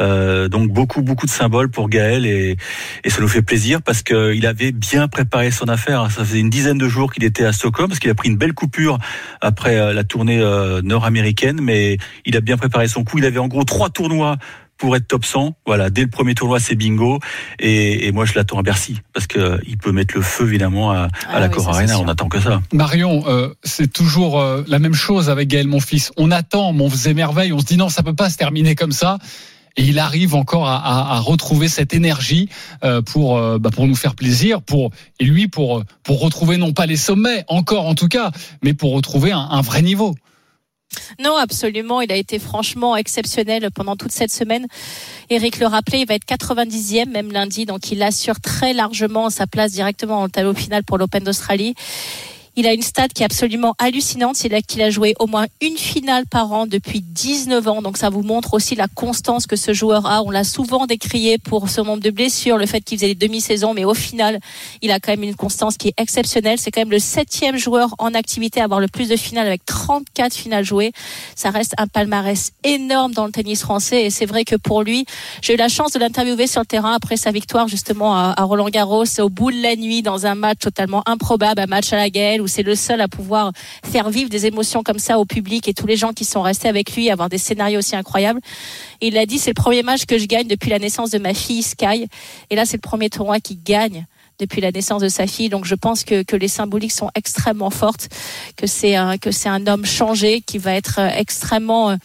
Euh, donc beaucoup beaucoup de symboles pour Gaël et, et ça nous fait plaisir parce qu'il avait bien préparé son affaire. Ça faisait une dizaine de jours qu'il était à Stockholm parce qu'il a pris une belle coupure après euh, la tournée euh, nord-américaine, mais il a bien préparé son coup. Il avait en gros trois tournois pour être top 100. Voilà, dès le premier tournoi, c'est bingo. Et, et moi, je l'attends à Bercy parce que il peut mettre le feu évidemment à, à Ah la oui, Cor Arena. On attend que ça. Marion, euh, c'est toujours euh, la même chose avec Gaël Monfils. On attend, mais on faisait merveille. On se dit non, ça peut pas se terminer comme ça. Et il arrive encore à, à- à retrouver cette énergie euh, pour euh, bah, pour nous faire plaisir, pour et lui pour euh, pour retrouver non pas les sommets encore en tout cas, mais pour retrouver un, un vrai niveau. Non, absolument. Il a été franchement exceptionnel pendant toute cette semaine. Eric le rappelait, il va être 90e même lundi, donc il assure très largement sa place directement le tableau final pour l'Open d'Australie. Il a une stat qui est absolument hallucinante, c'est là qu'il a joué au moins une finale par an depuis 19 ans. Donc ça vous montre aussi la constance que ce joueur a. On l'a souvent décrié pour ce nombre de blessures, le fait qu'il faisait des demi-saisons, mais au final, il a quand même une constance qui est exceptionnelle. C'est quand même le septième joueur en activité à avoir le plus de finales avec 34 finales jouées. Ça reste un palmarès énorme dans le tennis français et c'est vrai que pour lui, j'ai eu la chance de l'interviewer sur le terrain après sa victoire justement à, Roland Garros au bout de la nuit dans un match totalement improbable, un match à la Gaëlle où c'est le seul à pouvoir faire vivre des émotions comme ça au public et tous les gens qui sont restés avec lui, avoir des scénarios aussi incroyables. Il a dit c'est le premier match que je gagne depuis la naissance de ma fille Sky et là c'est le premier tournoi qu'il gagne depuis la naissance de sa fille. Donc je pense que, que les symboliques sont extrêmement fortes, que c'est un, que c'est un homme changé qui va être euh, extrêmement euh,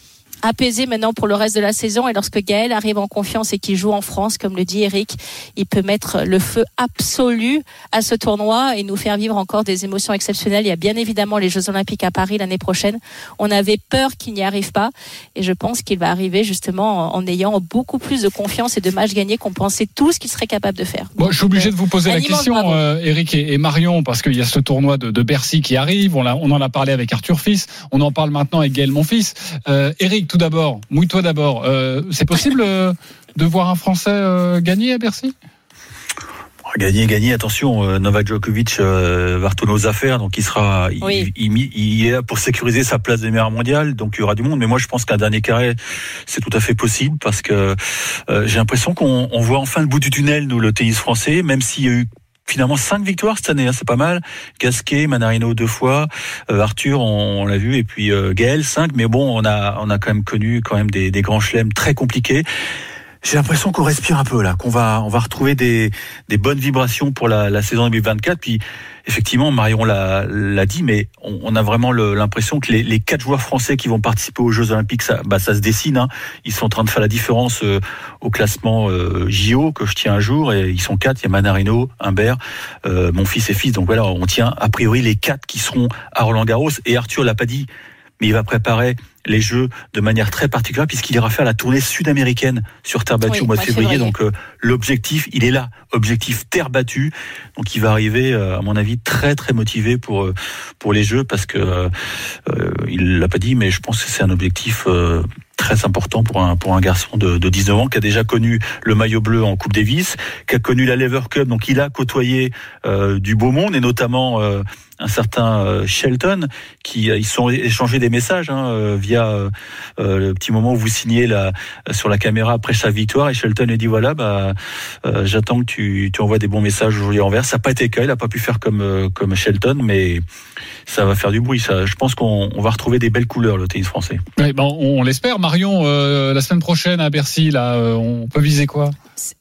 apaisé maintenant pour le reste de la saison. Et lorsque Gaël arrive en confiance et qu'il joue en France, comme le dit Eric, il peut mettre le feu absolu à ce tournoi et nous faire vivre encore des émotions exceptionnelles. Il y a bien évidemment les Jeux Olympiques à Paris l'année prochaine. On avait peur qu'il n'y arrive pas et je pense qu'il va arriver justement en, ayant beaucoup plus de confiance et de matchs gagnés qu'on pensait tous qu'il serait capable de faire. Bon, je suis obligé de vous poser la question, euh, Eric et, et Marion, parce qu'il y a ce tournoi de, de Bercy qui arrive. On, on en a parlé avec Arthur Fils. On en parle maintenant avec Gaël Monfils. Euh, Eric, tout d'abord, mouille-toi d'abord. Euh, c'est possible euh, de voir un Français euh, gagner à Bercy? Gagner, gagner. Attention, euh, Novak Djokovic euh, va retourner aux affaires, donc il sera, il- Oui. il, il- il est là pour sécuriser sa place de meilleur mondial, donc il y aura du monde. Mais moi, je pense qu'un dernier carré, c'est tout à fait possible parce que euh, j'ai l'impression qu'on on voit enfin le bout du tunnel, nous, le tennis français, même s'il y a eu finalement cinq victoires cette année, hein, c'est pas mal. Gasquet, Manarino deux fois, euh, Arthur, on, l'a vu, et puis euh, Gaël cinq. Mais bon, on a on a quand même connu quand même des, des grands chelems très compliqués. J'ai l'impression qu'on respire un peu là, qu'on va on va retrouver des, des bonnes vibrations pour la, la saison 2024. Puis effectivement, Marion l'a dit, mais on, a vraiment l'impression que les, les quatre joueurs français qui vont participer aux Jeux Olympiques, ça, bah, ça se dessine. hein. Ils sont en train de faire la différence euh, au classement euh, JO que je tiens un jour, et ils sont quatre. Il y a Manarino, Humbert, euh, mon fils et fils. Donc voilà, on tient a priori les quatre qui seront à Roland Garros. Et Arthur l'a pas dit, mais il va préparer les Jeux de manière très particulière puisqu'il ira faire la tournée sud-américaine sur terre battue Oui, au mois de février. Donc euh, l'objectif, il est là, objectif terre battue. Donc il va arriver, euh, à mon avis, très très motivé pour euh, pour les Jeux parce que euh, euh, il l'a pas dit, mais je pense que c'est un objectif. euh, très important pour un pour un garçon de, de 19 ans qui a déjà connu le maillot bleu en Coupe Davis, qui a connu la Lever Cup, donc il a côtoyé euh, du beau monde et notamment euh, un certain euh, Shelton qui ils sont échangés des messages hein, via le petit moment où vous signez la, sur la caméra après sa victoire et Shelton lui dit voilà bah euh, j'attends que tu, tu envoies des bons messages aujourd'hui envers ça n'a pas été le cas il a pas pu faire comme euh, comme Shelton mais ça va faire du bruit ça je pense qu'on on va retrouver des belles couleurs le tennis français Ouais, ben, on, on l'espère. Marion, euh, la semaine prochaine à Bercy, là, euh, on peut viser quoi?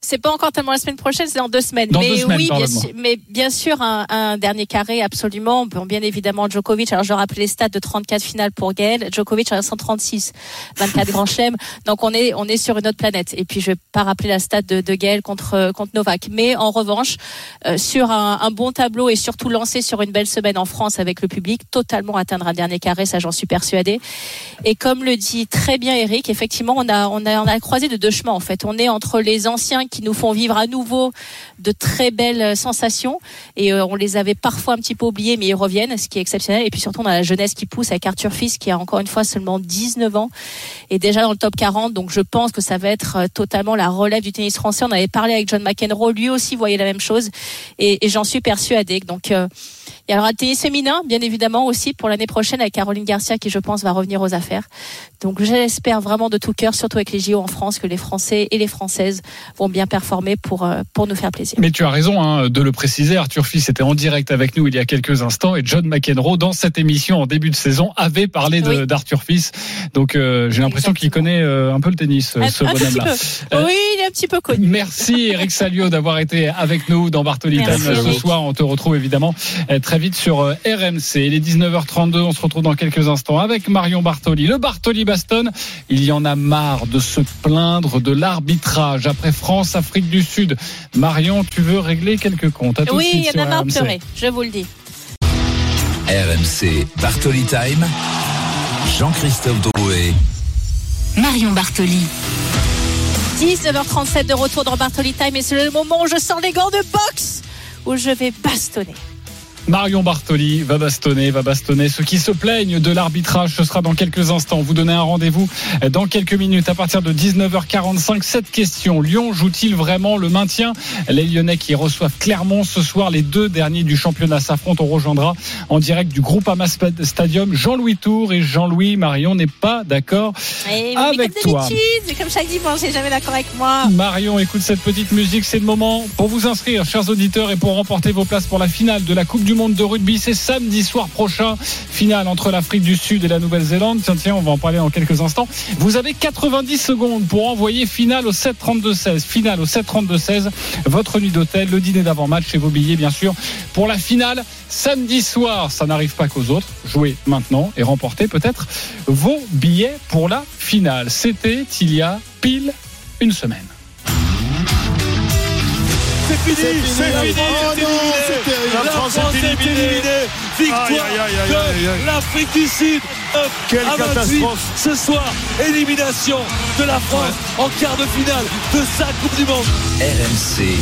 C'est pas encore tellement la semaine prochaine, c'est dans deux semaines. Dans mais deux semaines, oui, bien sûr, mais bien sûr, un, un dernier carré, absolument. Bon, bien évidemment, Djokovic. Alors, je rappelle les stats de 34 finales pour Gaël. Djokovic a 136, 24 grands chelems. Donc, on est, on est sur une autre planète. Et puis, je vais pas rappeler la stat de, de Gaël contre contre Novak. Mais en revanche, euh, sur un, bon tableau et surtout lancé sur une belle semaine en France avec le public, totalement atteindre un dernier carré, ça j'en suis persuadée. Et comme le dit très bien Eric, effectivement, on a on a on a croisé de deux chemins en fait. On est entre les anciens qui nous font vivre à nouveau de très belles sensations et euh, on les avait parfois un petit peu oubliés, mais ils reviennent, ce qui est exceptionnel. Et puis surtout, on a la jeunesse qui pousse avec Arthur Fils, qui a encore une fois seulement 19 ans et déjà dans le top 40. Donc je pense que ça va être euh, totalement la relève du tennis français. On avait parlé avec John McEnroe, lui aussi voyait la même chose et, j'en suis persuadée. Donc euh, il y aura tennis féminin, bien évidemment aussi pour l'année prochaine avec Caroline Garcia qui je pense va revenir aux affaires. Donc j'espère vraiment de tout cœur, surtout avec les JO en France, que les Français et les Françaises vont bien performer pour euh, pour nous faire plaisir. Mais tu as raison hein, de le préciser. Arthur Fils était en direct avec nous il y a quelques instants et John McEnroe dans cette émission en début de saison avait parlé d'Arthur Fils. Donc euh, j'ai l'impression qu'il connaît euh, un peu le tennis, ce bonhomme-là. oui, il est un petit peu connu. Merci Eric Salio d'avoir été avec nous dans Bartoli ce soir. On te retrouve évidemment très vite sur RMC. Il est 19h32. On se retrouve dans quelques instants avec Marion Bartoli. Le Bartoli Baston, il y en a marre de se plaindre de l'arbitrage après France, Afrique du Sud. Marion, tu veux régler quelques comptes. À tout oui, il y en a marre de pleurer, je vous le dis. RMC Bartoli Time. Jean-Christophe Drouet. Marion Bartoli. 19h37 de retour dans Bartoli Time et c'est le moment où je sors les gants de boxe où je vais bastonner. Marion Bartoli va bastonner, va bastonner ceux qui se plaignent de l'arbitrage. Ce sera dans quelques instants. Vous donnez un rendez-vous dans quelques minutes à partir de 19h45. Cette question, Lyon joue-t-il vraiment le maintien? Les Lyonnais qui reçoivent Clermont ce soir, les deux derniers du championnat s'affrontent. On rejoindra en direct du groupe Amas Stadium Jean-Louis Tour et Jean-Louis Marion n'est pas d'accord avec comme toi. Comme chaque dimanche, c'est jamais d'accord avec moi. Marion, écoute cette petite musique. C'est le moment pour vous inscrire, chers auditeurs, et pour remporter vos places pour la finale de la Coupe du monde de rugby. C'est samedi soir prochain, finale entre l'Afrique du Sud et la Nouvelle-Zélande. Tiens, tiens, on va en parler dans quelques instants. Vous avez 90 secondes pour envoyer finale au 732-16. Finale au 732-16. Votre nuit d'hôtel, le dîner d'avant-match et vos billets, bien sûr, pour la finale samedi soir. Ça n'arrive pas qu'aux autres. Jouez maintenant et remportez peut-être vos billets pour la finale. C'était il y a pile une semaine. C'est fini, c'est fini, c'est terminé. La France est éliminée. Victoire de l'Afrique du Sud. Quelle catastrophe ce soir. Élimination de la France en quart de finale de sa Coupe du Monde. RMC.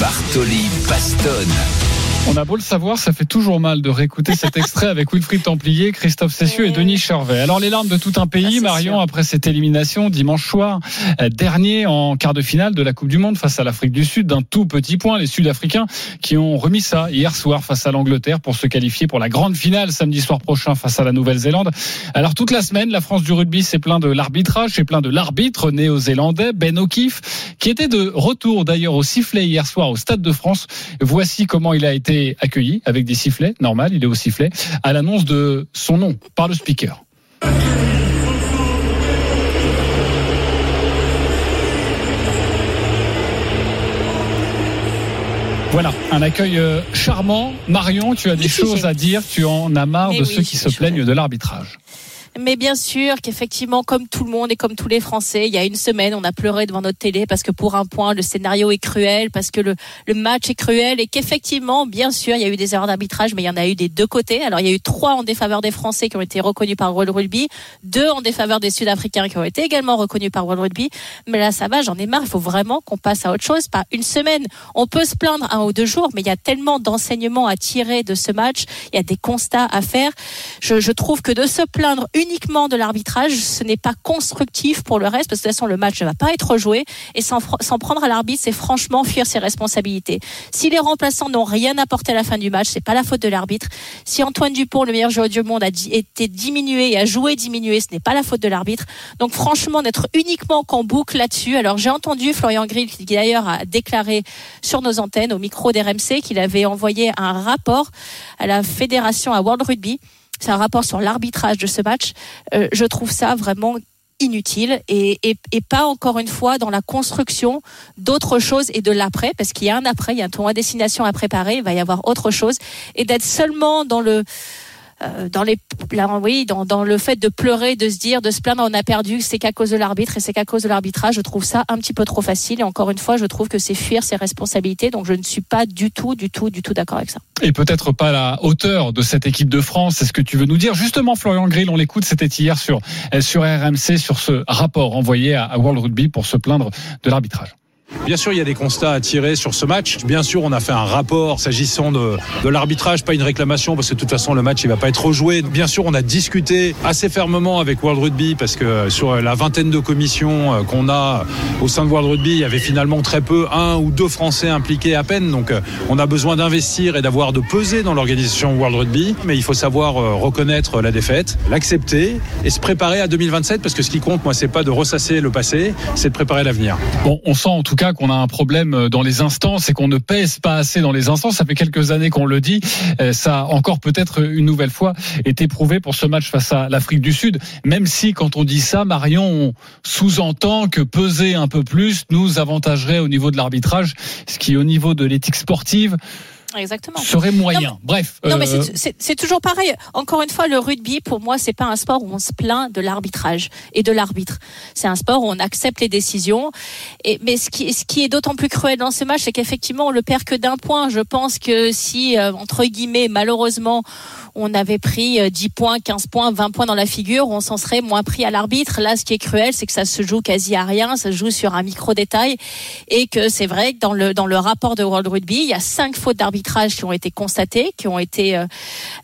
Bartoli Bastonne. On a beau le savoir, ça fait toujours mal de réécouter cet extrait avec Wilfried Templier, Christophe Cessieux et Denis Charvet. Alors les larmes de tout un pays, Ah, Marion, sûr. après cette élimination dimanche soir, euh, dernier en quart de finale de la Coupe du Monde face à l'Afrique du Sud, d'un tout petit point, les Sud-Africains qui ont remis ça hier soir face à l'Angleterre pour se qualifier pour la grande finale samedi soir prochain face à la Nouvelle-Zélande. Alors toute la semaine, la France du rugby s'est plein de l'arbitrage, s'est plein de l'arbitre néo-zélandais Ben O'Keefe, qui était de retour d'ailleurs au sifflet hier soir au Stade de France. Voici comment il a été accueilli avec des sifflets, normal, il est au sifflet, à l'annonce de son nom par le speaker. Voilà, un accueil euh, charmant. Marion, tu as des choses à dire, tu en as marre Mais de oui, ceux qui se plaignent de l'arbitrage. Mais bien sûr qu'effectivement, comme tout le monde et comme tous les Français, il y a une semaine, on a pleuré devant notre télé parce que pour un point, le scénario est cruel, parce que le, le match est cruel et qu'effectivement, bien sûr, il y a eu des erreurs d'arbitrage, mais il y en a eu des deux côtés. Alors, il y a eu trois en défaveur des Français qui ont été reconnus par World Rugby, deux en défaveur des Sud-Africains qui ont été également reconnus par World Rugby. Mais là, ça va, j'en ai marre. Il faut vraiment qu'on passe à autre chose. Pas une semaine. On peut se plaindre un ou deux jours, mais il y a tellement d'enseignements à tirer de ce match. Il y a des constats à faire. Je, je trouve que de se plaindre uniquement de l'arbitrage, ce n'est pas constructif pour le reste, parce que de toute façon, le match ne va pas être joué. Et s'en prendre à l'arbitre, c'est franchement fuir ses responsabilités. Si les remplaçants n'ont rien apporté à la fin du match, c'est pas la faute de l'arbitre. Si Antoine Dupont, le meilleur joueur du monde, a été diminué et a joué diminué, ce n'est pas la faute de l'arbitre. Donc franchement, d'être uniquement qu'en boucle là-dessus. Alors j'ai entendu Florian Grill, qui d'ailleurs a déclaré sur nos antennes, au micro d'RMC, qu'il avait envoyé un rapport à la fédération à World Rugby. C'est un rapport sur l'arbitrage de ce match. Euh, je trouve ça vraiment inutile et, et, et pas encore une fois dans la construction d'autres choses et de l'après parce qu'il y a un après, il y a un tournoi à destination à préparer, il va y avoir autre chose et d'être seulement dans le dans les, là, oui, dans, dans le fait de pleurer, de se dire, de se plaindre, on a perdu, c'est qu'à cause de l'arbitre et c'est qu'à cause de l'arbitrage. Je trouve ça un petit peu trop facile. Et encore une fois, je trouve que c'est fuir ses responsabilités. Donc je ne suis pas du tout, du tout, du tout d'accord avec ça. Et peut-être pas la hauteur de cette équipe de France, c'est ce que tu veux nous dire. Justement, Florian Grill, on l'écoute, c'était hier sur, sur RMC, sur ce rapport envoyé à World Rugby pour se plaindre de l'arbitrage. Bien sûr, il y a des constats à tirer sur ce match. Bien sûr, on a fait un rapport s'agissant de, l'arbitrage, pas une réclamation, parce que de toute façon, le match, il va pas être rejoué. Bien sûr, on a discuté assez fermement avec World Rugby, parce que sur la vingtaine de commissions euh, qu'on a au sein de World Rugby, il y avait finalement très peu, un ou deux Français impliqués à peine. Donc, euh, on a besoin d'investir et d'avoir de peser dans l'organisation World Rugby. Mais il faut savoir euh, reconnaître la défaite, l'accepter et se préparer à 2027, parce que ce qui compte, moi, c'est pas de ressasser le passé, c'est de préparer l'avenir. Bon, on sent en tout cas qu'on a un problème euh, dans les instances et qu'on ne pèse pas assez dans les instances. Ça fait quelques années qu'on le dit. Euh, ça a encore peut-être une nouvelle fois été prouvé pour ce match face à l'Afrique du Sud. Même si quand on dit ça, Marion, on sous-entend que peser un peu plus nous avantagerait au niveau de l'arbitrage, ce qui au niveau de l'éthique sportive Exactement. serait moyen. Bref. Non, mais euh, c'est- toujours pareil. Encore une fois, le rugby, pour moi, c'est pas un sport où on se plaint de l'arbitrage et de l'arbitre. C'est un sport où on accepte les décisions. Et, mais ce qui, ce qui est d'autant plus cruel dans ce match, c'est qu'effectivement, on le perd que d'un point. Je pense que si, euh, entre guillemets, malheureusement, on avait pris euh, 10 points, 15 points, 20 points dans la figure, on s'en serait moins pris à l'arbitre. Là, ce qui est cruel, c'est que ça se joue quasi à rien, ça se joue sur un micro détail et que c'est vrai que dans le dans le rapport de World Rugby, il y a cinq fautes qui ont été constatées, qui ont été euh,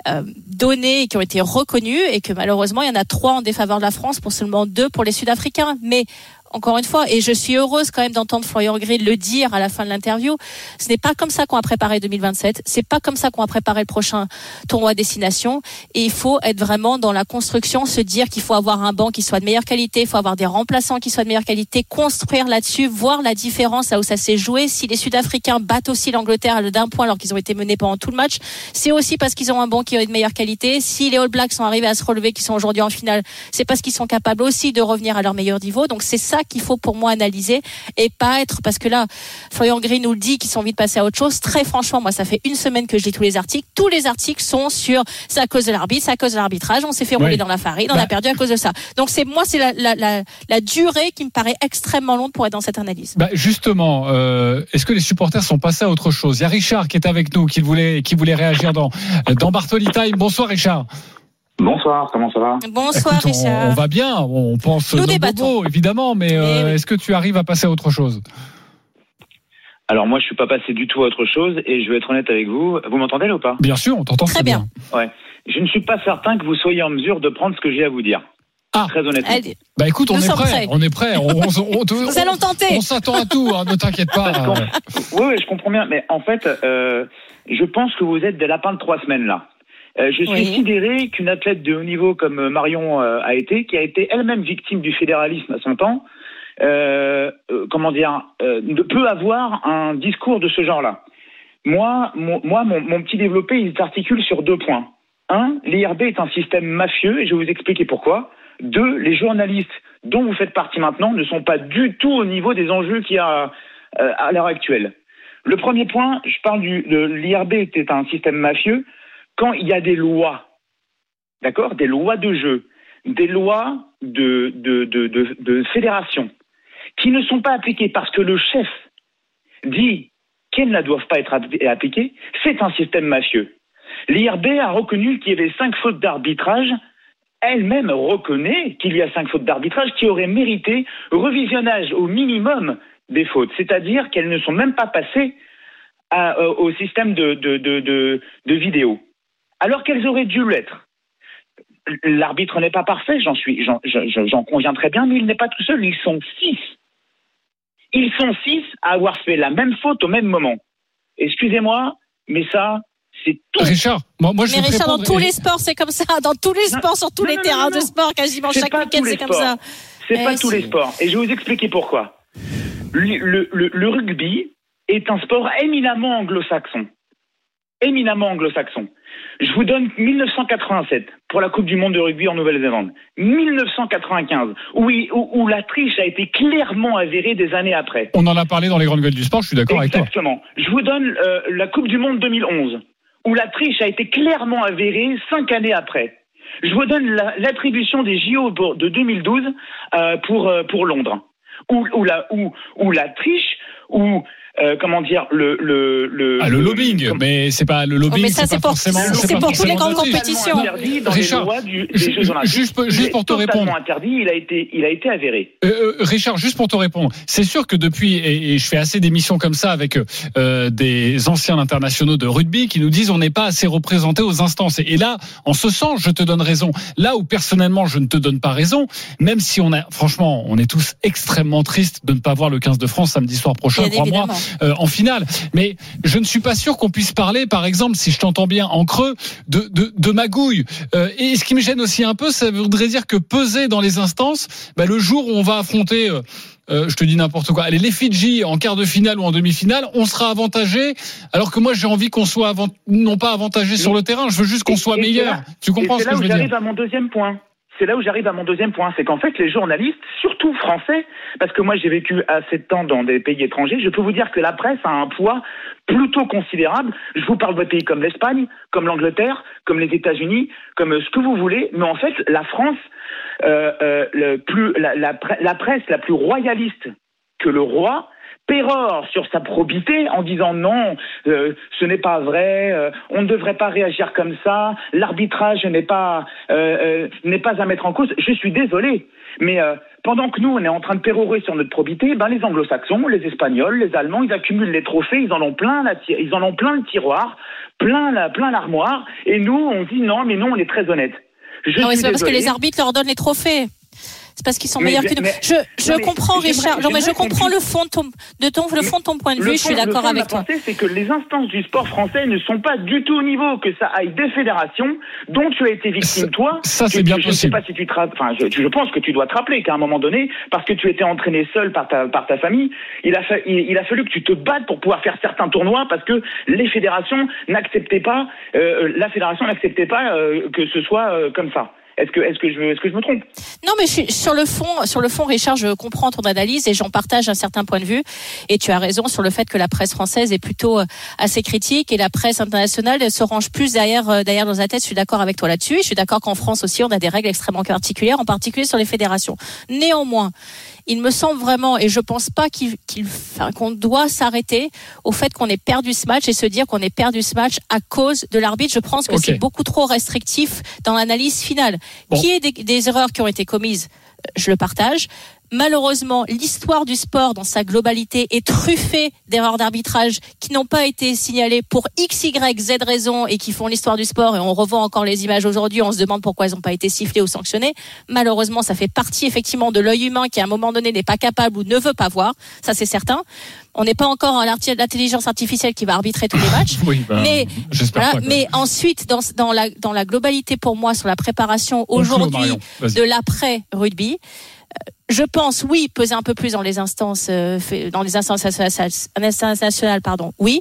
euh, données, et qui ont été reconnues et que malheureusement, il y en a trois en défaveur de la France pour seulement deux pour les Sud-Africains. Mais encore une fois, et je suis heureuse quand même d'entendre Florian Grill le dire à la fin de l'interview, ce n'est pas comme ça qu'on a préparé 2027, c'est pas comme ça qu'on a préparé le prochain tournoi destination, et il faut être vraiment dans la construction, se dire qu'il faut avoir un banc qui soit de meilleure qualité, il faut avoir des remplaçants qui soient de meilleure qualité, construire là-dessus, voir la différence là où ça s'est joué. Si les Sud-Africains battent aussi l'Angleterre d'un point alors qu'ils ont été menés pendant tout le match, c'est aussi parce qu'ils ont un banc qui est de meilleure qualité. Si les All Blacks sont arrivés à se relever, qui sont aujourd'hui en finale, c'est parce qu'ils sont capables aussi de revenir à leur meilleur niveau. Donc c'est ça qu'il faut pour moi analyser et pas être parce que là, Florian Green nous le dit qu'ils sont envie de passer à autre chose. Très franchement, moi, ça fait une semaine que je lis tous les articles. Tous les articles sont sur c'est à cause de l'arbitre, c'est à cause de l'arbitrage. On s'est fait rouler dans la farine, on Bah. a perdu à cause de ça. Donc c'est moi, c'est la, la, la, la durée qui me paraît extrêmement longue pour être dans cette analyse. Bah justement, euh, est-ce que les supporters sont passés à autre chose? Il y a Richard qui est avec nous, qui voulait, qui voulait réagir dans, dans Bartoli Time. Bonsoir Richard. Bonsoir, comment ça va Bonsoir Écoute, on, Richard. on va bien, on pense Nous nos débattons. bobos, évidemment, mais euh, est-ce que tu arrives à passer à autre chose? Alors moi je suis pas passé du tout à autre chose et je vais être honnête avec vous. Vous m'entendez là ou pas? Bien sûr, on t'entend très bien. Ouais. Je ne suis pas certain que vous soyez en mesure de prendre ce que j'ai à vous dire. Très honnêtement. Bah écoute, on est prêt, prêts. on est prêt. On, on- on- <laughs> on- Nous allons tenter. On s'attend à tout, hein, ne t'inquiète pas. Oui, oui, je comprends bien. Mais en fait, euh, je pense que vous êtes des lapins de trois semaines là. Euh, je suis Oui. sidéré qu'une athlète de haut niveau comme euh, Marion euh, a été, qui a été elle-même victime du fédéralisme à son temps, euh, euh, comment dire, euh, ne peut avoir un discours de ce genre-là. Moi, mon, moi, mon, mon petit développé, il s'articule sur deux points. Un, l'IRB est un système mafieux, et je vais vous expliquer pourquoi. Deux, les journalistes dont vous faites partie maintenant ne sont pas du tout au niveau des enjeux qu'il y a à l'heure actuelle. Le premier point, je parle du, de l'IRB était un système mafieux quand il y a des lois, d'accord, des lois de jeu, des lois de, de, de, de, fédération qui ne sont pas appliquées parce que le chef dit qu'elles ne doivent pas être appli- appliquées, c'est un système mafieux. L'IRB a reconnu qu'il y avait cinq fautes d'arbitrage. Elle-même reconnaît qu'il y a cinq fautes d'arbitrage qui auraient mérité revisionnage au minimum des fautes, c'est-à-dire qu'elles ne sont même pas passées euh, au système de, de, de, de vidéo, alors qu'elles auraient dû l'être. L'arbitre n'est pas parfait, j'en suis, j'en, j'en- j'en conviens très bien, mais il n'est pas tout seul. Ils sont six. Ils sont six à avoir fait la même faute au même moment. Excusez-moi, mais ça, c'est tout. Richard, moi, moi je Mais Richard, dans tous les sports, c'est comme ça. Dans tous les sports, sur tous non, les non, terrains non, de sport, quasiment C'est chaque pas week-end, tous les c'est comme sports. ça. C'est Eh, pas tous si. les sports. Et je vais vous expliquer pourquoi. Le, le- le- le rugby est un sport éminemment anglo-saxon. Éminemment anglo-saxon. Je vous donne 1987 pour la Coupe du Monde de rugby en Nouvelle-Zélande. 1995, où, il- où- où la triche a été clairement avérée des années après. On en a parlé dans les grandes gueules du sport, je suis d'accord avec toi. Exactement. Je vous donne euh, la Coupe du Monde 2011, où la triche a été clairement avérée cinq années après. Je vous donne la- l'attribution des JO de 2012 euh, pour, euh, pour Londres, où, où, la, où, où la triche, où, euh, comment dire, le... Le, le, Ah, le lobbying, mais c'est pas le lobbying. mais ça, c'est pour- forcément. c'est pour toutes les grandes compétitions. dans Richard, les lois du, des ju- Jeux Olympiques. juste pour- juste pour te répondre. interdit, il a été, il a été avéré. Euh, euh, Richard, juste pour te répondre, c'est sûr que depuis, et, et je fais assez d'émissions comme ça avec euh, des anciens internationaux de rugby qui nous disent on n'est pas assez représenté aux instances. Et, et là, en ce sens, je te donne raison. Là où personnellement, je ne te donne pas raison, même si on a, franchement, on est tous extrêmement tristes de ne pas voir le 15 de France samedi soir prochain, crois-moi. Euh, en finale. Mais je ne suis pas sûr qu'on puisse parler, par exemple, si je t'entends bien en creux, de, de, de magouille. Euh, et ce qui me gêne aussi un peu, ça voudrait dire que peser dans les instances, bah, le jour où on va affronter, euh, euh, je te dis n'importe quoi, allez, les Fidji en quart de finale ou en demi-finale, on sera avantagé, alors que moi j'ai envie qu'on soit avant, non pas avantagé sur le terrain, je veux juste qu'on soit meilleur. là- Tu comprends ce c'est que là je où veux j'arrive dire à mon deuxième point. C'est là où j'arrive à mon deuxième point, c'est qu'en fait les journalistes, surtout français, parce que moi j'ai vécu assez de temps dans des pays étrangers, je peux vous dire que la presse a un poids plutôt considérable. Je vous parle de pays comme l'Espagne, comme l'Angleterre, comme les États-Unis, comme ce que vous voulez, mais en fait la France, euh, euh, la, la presse la plus royaliste que le roi pérore sur sa probité en disant non, euh, ce n'est pas vrai, euh, on ne devrait pas réagir comme ça, l'arbitrage n'est pas euh, euh, n'est pas à mettre en cause. Je suis désolé, mais euh, pendant que nous on est en train de pérorer sur notre probité, ben les Anglo-Saxons, les Espagnols, les Allemands, ils accumulent les trophées, ils en ont plein la ils en ont plein le tiroir, plein la plein l'armoire, et nous on dit non, mais non, on est très honnête. Je non, mais c'est parce que les arbitres leur donnent les trophées. C'est parce qu'ils sont Mais meilleurs que nous. mais- Je, je non, mais comprends, j'aimerais- Richard. Non, mais je comprends le fond de ton, de ton, le fond de ton point de vue. Le Je suis fond- d'accord fond avec toi. c'est que les instances du sport français ne sont pas du tout au niveau, que ça aille des fédérations dont tu as été victime, toi. ça, c'est bien Je ne sais possible. pas si tu te enfin, je, je pense que tu dois te rappeler qu'à un moment donné, parce que tu étais entraîné seul par ta, par ta famille, il a, fa- il, il a fallu que tu te battes pour pouvoir faire certains tournois parce que les fédérations n'acceptaient pas, euh, la fédération n'acceptait pas euh, que ce soit euh, comme ça. Est-ce que, est-ce que je, est-ce que je me trompe? Non, mais je suis, sur le fond, sur le fond, Richard, je comprends ton analyse et j'en partage un certain point de vue. Et tu as raison sur le fait que la presse française est plutôt euh, assez critique et la presse internationale se range plus derrière, euh, derrière nos tête. Je suis d'accord avec toi là-dessus. Je suis d'accord qu'en France aussi, on a des règles extrêmement particulières, en particulier sur les fédérations. Néanmoins, il me semble vraiment, et je pense pas qu'il, qu'il- enfin, qu'on doit s'arrêter au fait qu'on ait perdu ce match et se dire qu'on ait perdu ce match à cause de l'arbitre. Je pense que c'est beaucoup trop restrictif dans l'analyse finale. Bon. Y ait des, des erreurs qui ont été commises, je le partage. Malheureusement, l'histoire du sport dans sa globalité est truffée d'erreurs d'arbitrage qui n'ont pas été signalées pour X, Y, Z raisons et qui font l'histoire du sport. Et on revoit encore les images aujourd'hui. On se demande pourquoi elles n'ont pas été sifflées ou sanctionnées. Malheureusement, ça fait partie effectivement de l'œil humain qui à un moment donné n'est pas capable ou ne veut pas voir. Ça, c'est certain. On n'est pas encore à l'intelligence artificielle qui va arbitrer tous les matchs. Oui, ben, mais j'espère voilà, pas, quand mais ensuite, dans, dans, la, dans la globalité pour moi sur la préparation aujourd'hui de l'après rugby, euh, je pense oui peser un peu plus dans les instances euh, dans les instances internationales pardon oui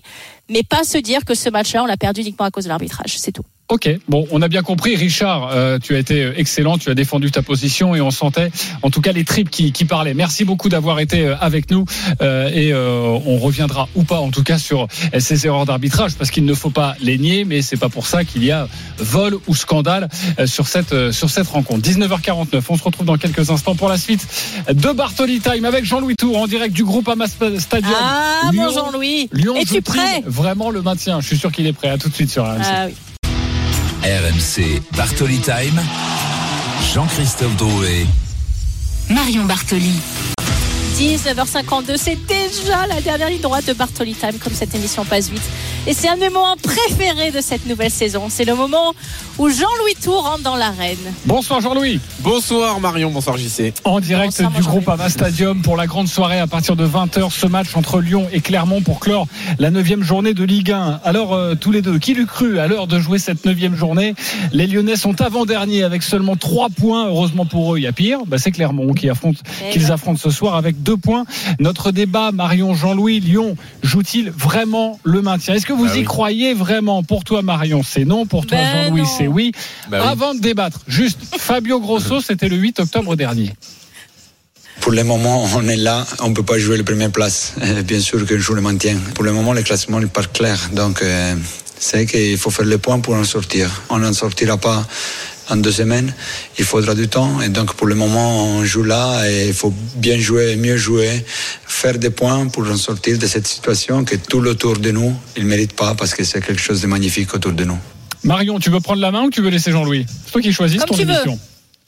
mais pas se dire que ce match-là on l'a perdu uniquement à cause de l'arbitrage c'est tout Ok, bon, on a bien compris. Richard, euh, tu as été excellent, tu as défendu ta position et on sentait en tout cas les tripes qui, qui parlaient. Merci beaucoup d'avoir été euh, avec nous euh, et euh, on reviendra ou pas en tout cas sur ces erreurs d'arbitrage parce qu'il ne faut pas les nier, mais c'est pas pour ça qu'il y a vol ou scandale euh, sur cette euh, sur cette rencontre. 19h49, on se retrouve dans quelques instants pour la suite de Bartoli Time avec Jean-Louis Tour en direct du groupe Amas Stadium. ah Lyon- mon Jean-Louis Lyon es-tu prêt Vraiment le maintien. Je suis sûr qu'il est prêt. À tout de suite sur RMC. ah, oui. RMC Bartoli Time. Jean-Christophe Drouet. Marion Bartoli. 19h52, c'est déjà la dernière ligne droite de Bartoli Time, comme cette émission passe vite. Et c'est un de mes moments préférés de cette nouvelle saison. C'est le moment où Jean-Louis Tour rentre dans l'arène. Bonsoir Jean-Louis. Bonsoir Marion, bonsoir JC. En direct Bonsoir, du groupe. Ama Stadium pour la grande soirée à partir de 20h. Ce match entre Lyon et Clermont pour clore la neuvième journée de Ligue 1. Alors euh, tous les deux, qui l'eût cru à l'heure de jouer cette neuvième journée? Les Lyonnais sont avant-derniers avec seulement 3 points. Heureusement pour eux, il y a pire. Bah, c'est Clermont qui affronte, Eh qu'ils affrontent ce soir avec 2 points. Notre débat, Marion, Jean-Louis, Lyon joue-t-il vraiment le maintien? Est-ce que vous Bah y oui. croyez vraiment Pour toi, Marion, c'est non. Pour toi, Ben Jean-Louis, c'est oui. Bah oui. Avant de débattre, juste Fabio Grosso, <laughs> c'était le 8 octobre dernier. Pour le moment, on est là, on ne peut pas jouer la première place. Euh, Bien sûr que je joue le maintien. Pour le moment, le classement n'est pas clair. Donc, euh, C'est qu'il faut faire le point pour en sortir. On n'en sortira pas en deux semaines. Il faudra du temps. Et donc, pour le moment, on joue là et il faut bien jouer, mieux jouer, faire des points pour en sortir de cette situation que tout autour de nous, il ne mérite pas parce que c'est quelque chose de magnifique autour de nous. Marion, tu veux prendre la main ou tu veux laisser Jean-Louis? C'est toi qui choisis ton tu veux. émission.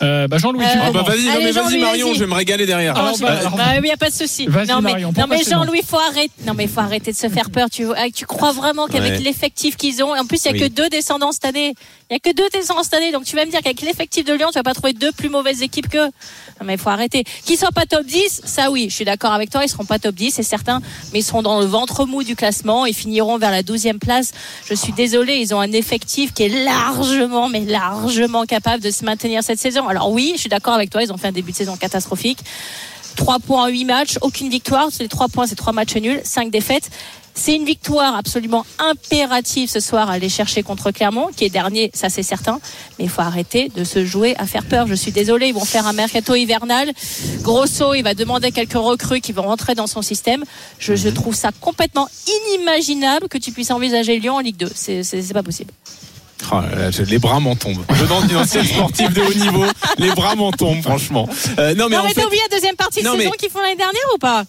Euh, bah Jean-Louis, tu Euh, Ah bah vas-y, non Allez, mais vas-y Marion, je vais me régaler derrière. Alors, Ah, bah, bah, bah, il n'y a pas de souci. Non mais, Marion, non, Jean-Louis, faut arrêter. Non mais faut arrêter de se faire peur. Tu, ah, tu crois vraiment qu'avec Ouais. l'effectif qu'ils ont, en plus il n'y a Oui. que deux descendants cette année. Il n'y a que deux descendants cette année. Donc tu vas me dire qu'avec l'effectif de Lyon, tu vas pas trouver deux plus mauvaises équipes que. Non mais il faut arrêter. Qu'ils soient pas top 10, ça oui, je suis d'accord avec toi. Ils seront pas top 10, c'est certain. Mais ils seront dans le ventre mou du classement. Ils finiront vers la 12e place. Je suis désolée, ils ont un effectif qui est largement, mais largement capable de se maintenir cette saison. Alors oui, je suis d'accord avec toi. Ils ont fait un début de saison catastrophique. 3 points en 8 matchs, aucune victoire. C'est les 3 points, c'est 3 matchs nuls, 5 défaites. C'est une victoire absolument impérative ce soir à aller chercher contre Clermont, qui est dernier, ça c'est certain. Mais il faut arrêter de se jouer à faire peur. Je suis désolée, ils vont faire un mercato hivernal. Grosso, il va demander quelques recrues qui vont rentrer dans son système. Je, je trouve ça complètement inimaginable que tu puisses envisager Lyon en Ligue 2. C'est pas possible. Oh là là, je- les bras m'en tombent. Venant d'une ancienne sportive de haut niveau, les bras m'en tombent, franchement. Euh, non, mais non, en mais fait. oublié la deuxième partie de Non, saison mais- qu'ils font l'année dernière ou pas?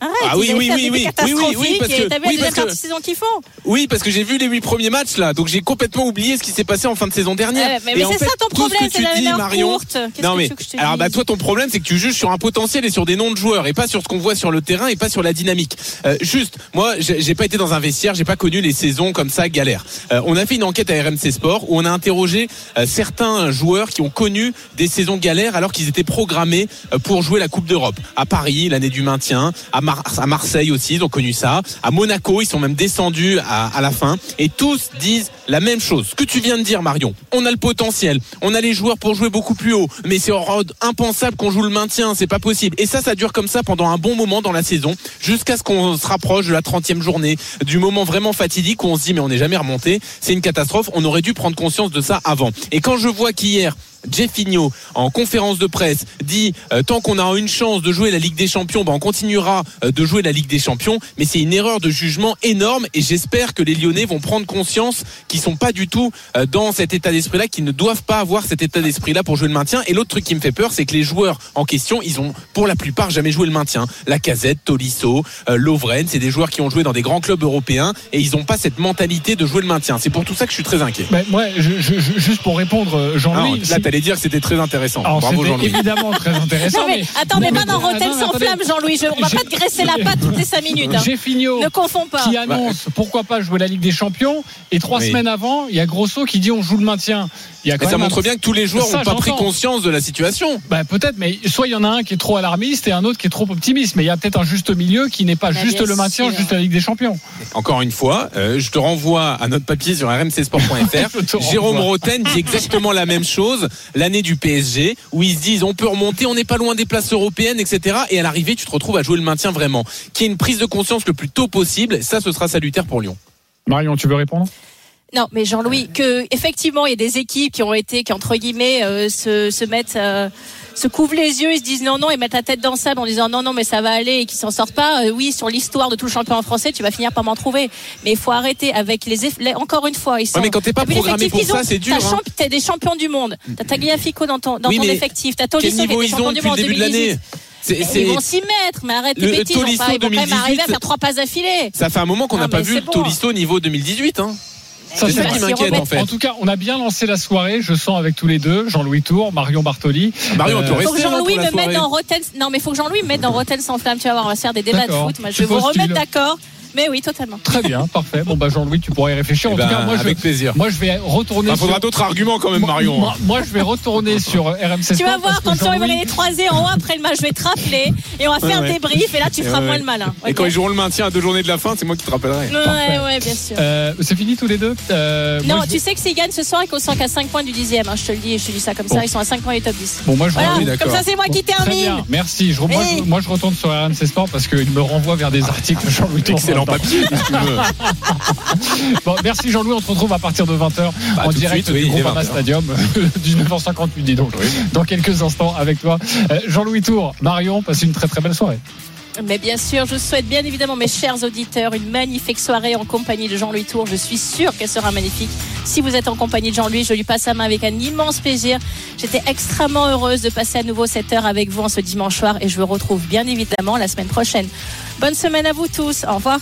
Arrête, Ah oui, oui, oui, oui. Oui, oui, oui, parce que- oui, parce que- saison qu'ils font. Oui, parce que j'ai vu les huit premiers matchs là, donc j'ai complètement oublié ce qui s'est passé en fin de saison dernière. Mais- mais c'est ça ton ce problème, c'est tu la dis, Marion. courte. Non que mais que je te alors bah toi ton problème c'est que tu juges sur un potentiel et sur des noms de joueurs et pas sur ce qu'on voit sur le terrain et pas sur la dynamique. Euh, juste, moi j'ai j'ai pas été dans un vestiaire, j'ai pas connu les saisons comme ça galère. Euh, on a fait une enquête à RMC Sport où on a interrogé euh, certains joueurs qui ont connu des saisons galères alors qu'ils étaient programmés euh, pour jouer la Coupe d'Europe. À Paris, l'année du maintien, à, Mar- à Marseille aussi, ils ont connu ça. À Monaco, ils sont même descendus à, à la fin. Et tous disent la même chose. Ce que tu viens de dire, Marion. On a le potentiel, on a les joueurs pour jouer beaucoup plus haut, mais c'est impensable qu'on joue le maintien, c'est pas possible. Et ça, ça dure comme ça pendant un bon moment dans la saison, jusqu'à ce qu'on se rapproche de la 30e journée, du moment vraiment fatidique où on se dit mais on n'est jamais remonté, c'est une catastrophe, on aurait dû prendre conscience de ça avant. Et quand je vois qu'hier, Jeffinho, en conférence de presse, dit euh, tant qu'on a une chance de jouer la Ligue des Champions, bah, on continuera euh, de jouer la Ligue des Champions. Mais c'est une erreur de jugement énorme et j'espère que les Lyonnais vont prendre conscience qu'ils sont pas du tout euh, dans cet état d'esprit-là, qu'ils ne doivent pas avoir cet état d'esprit-là pour jouer le maintien. Et l'autre truc qui me fait peur, c'est que les joueurs en question, ils ont pour la plupart jamais joué le maintien. La Casette, Tolisso, Lovren, c'est des joueurs qui ont joué dans des grands clubs européens et ils n'ont pas cette mentalité de jouer le maintien. C'est pour tout ça que je suis très inquiet. Bah, moi, je- je- je- juste pour répondre, euh, Ah, Jean-Louis. Dire que c'était très intéressant. Alors, Bravo Jean-Louis. évidemment très <laughs> intéressant. Non, mais attends, mais pas dans Rotten attends, sans attendez. flamme, Jean-Louis. Je- On va pas te graisser la patte toutes les 5 minutes. hein. Jeffinho Ne confonds pas. qui annonce pourquoi pas jouer la Ligue des Champions et trois Oui. semaines avant il y a Grosso qui dit on joue le maintien il y a quand Mais ça un- montre bien que tous les joueurs n'ont pas pris conscience de la situation. bah, peut-être mais soit il y en a un qui est trop alarmiste et un autre qui est trop optimiste mais il y a peut-être un juste milieu qui n'est pas Bah, juste le maintien sûr. juste la Ligue des Champions Encore une fois, euh, je te renvoie à notre papier sur rmcsport.fr. <laughs> Jérôme. Roten dit exactement la même chose l'année du PSG, où ils se disent on peut remonter, on n'est pas loin des places européennes, etc. Et à l'arrivée, tu te retrouves à jouer le maintien vraiment. Qui est une prise de conscience le plus tôt possible. Ça, ce sera salutaire pour Lyon. Marion tu veux répondre? Non, mais Jean-Louis, que effectivement, il y a des équipes qui ont été, qui entre guillemets, euh, se, se mettent, euh, se couvrent les yeux, ils se disent non, non, et mettent la tête dans le sable en disant non, non, mais ça va aller et qui s'en sortent pas. Euh, oui, sur l'histoire de tout le championnat français, tu vas finir par m'en trouver. Mais il faut arrêter avec les, eff- les- encore une fois, ils sont. Ouais, mais quand t'es pas programmé pour ça, c'est dur, T'as hein. champ- des champions du monde. T'as Tagliafico dans ton, dans Oui, ton effectif. T'as Tolisso qui ont champion du depuis le monde en début de l'année? 2018. C'est- Mais c'est- Ils vont s'y mettre, mais arrête tes Le bêtises. Ils vont Tolisso pas- ils vont quand même 2018, arriver à faire trois passes d'affilée. Ça fait un moment qu'on n'a pas vu le. Tolisso niveau 2018. Hein. Ça, C'est ça qui s'y m'inquiète remettre. en fait. En tout cas, on a bien lancé la soirée. Je sens avec tous les deux, Jean-Louis Tour, Marion Bartoli. Marion, Euh, Faut que non, Jean-Louis me mette dans Rotten. Non, mais faut que Jean-Louis me mette dans Rotten sans flamme. Tu vas voir, on va se faire des débats de foot. Moi, je Tu vais vous remettre d'accord. Mais oui, totalement. Très bien, parfait. Bon bah Jean-Louis, tu pourrais y réfléchir. En Eh tout ben, cas, moi je, avec plaisir. moi je vais retourner. Il faudra sur- d'autres arguments quand même, Moi- Marion. Moi, moi, je vais retourner sur RMC Tu vas voir, quand on va les 3-0 après le match, je vais te rappeler et on va faire Ouais, ouais. des briefs et là, tu feras ouais, moins le malin. Et quand ils joueront le maintien à deux journées de la fin, c'est moi qui te rappellerai. Ouais, ouais, bien sûr. Euh, c'est fini tous les deux Euh, Non, tu sais que s'ils gagnent ce soir, ils sont qu'à 5 points du 10e. hein, je te le dis, je te dis ça comme Bon. ça. Ils sont à 5 points du top 10. Bon, moi je Voilà, oui, comme ça, c'est moi qui Très termine. bien, merci. Je, moi, je, retourne sur RMC Sport parce qu'il me renvoie vers des articles de Jean-Louis Tour. Papier, si tu veux. Bon, merci Jean-Louis, on se retrouve à partir de 20h Bah, en direct suite, oui, du il est Groupama 20h. Stadium, <laughs> 19h58 dis donc. Dans quelques instants avec toi. Euh, Jean-Louis Tour, Marion, passez une très très belle soirée. Mais bien sûr, je souhaite bien évidemment, mes chers auditeurs, une magnifique soirée en compagnie de Jean-Louis Tour. Je suis sûre qu'elle sera magnifique. Si vous êtes en compagnie de Jean-Louis, je lui passe la main avec un immense plaisir. J'étais extrêmement heureuse de passer à nouveau cette heure avec vous en ce dimanche soir et je vous retrouve bien évidemment la semaine prochaine. Bonne semaine à vous tous. Au revoir.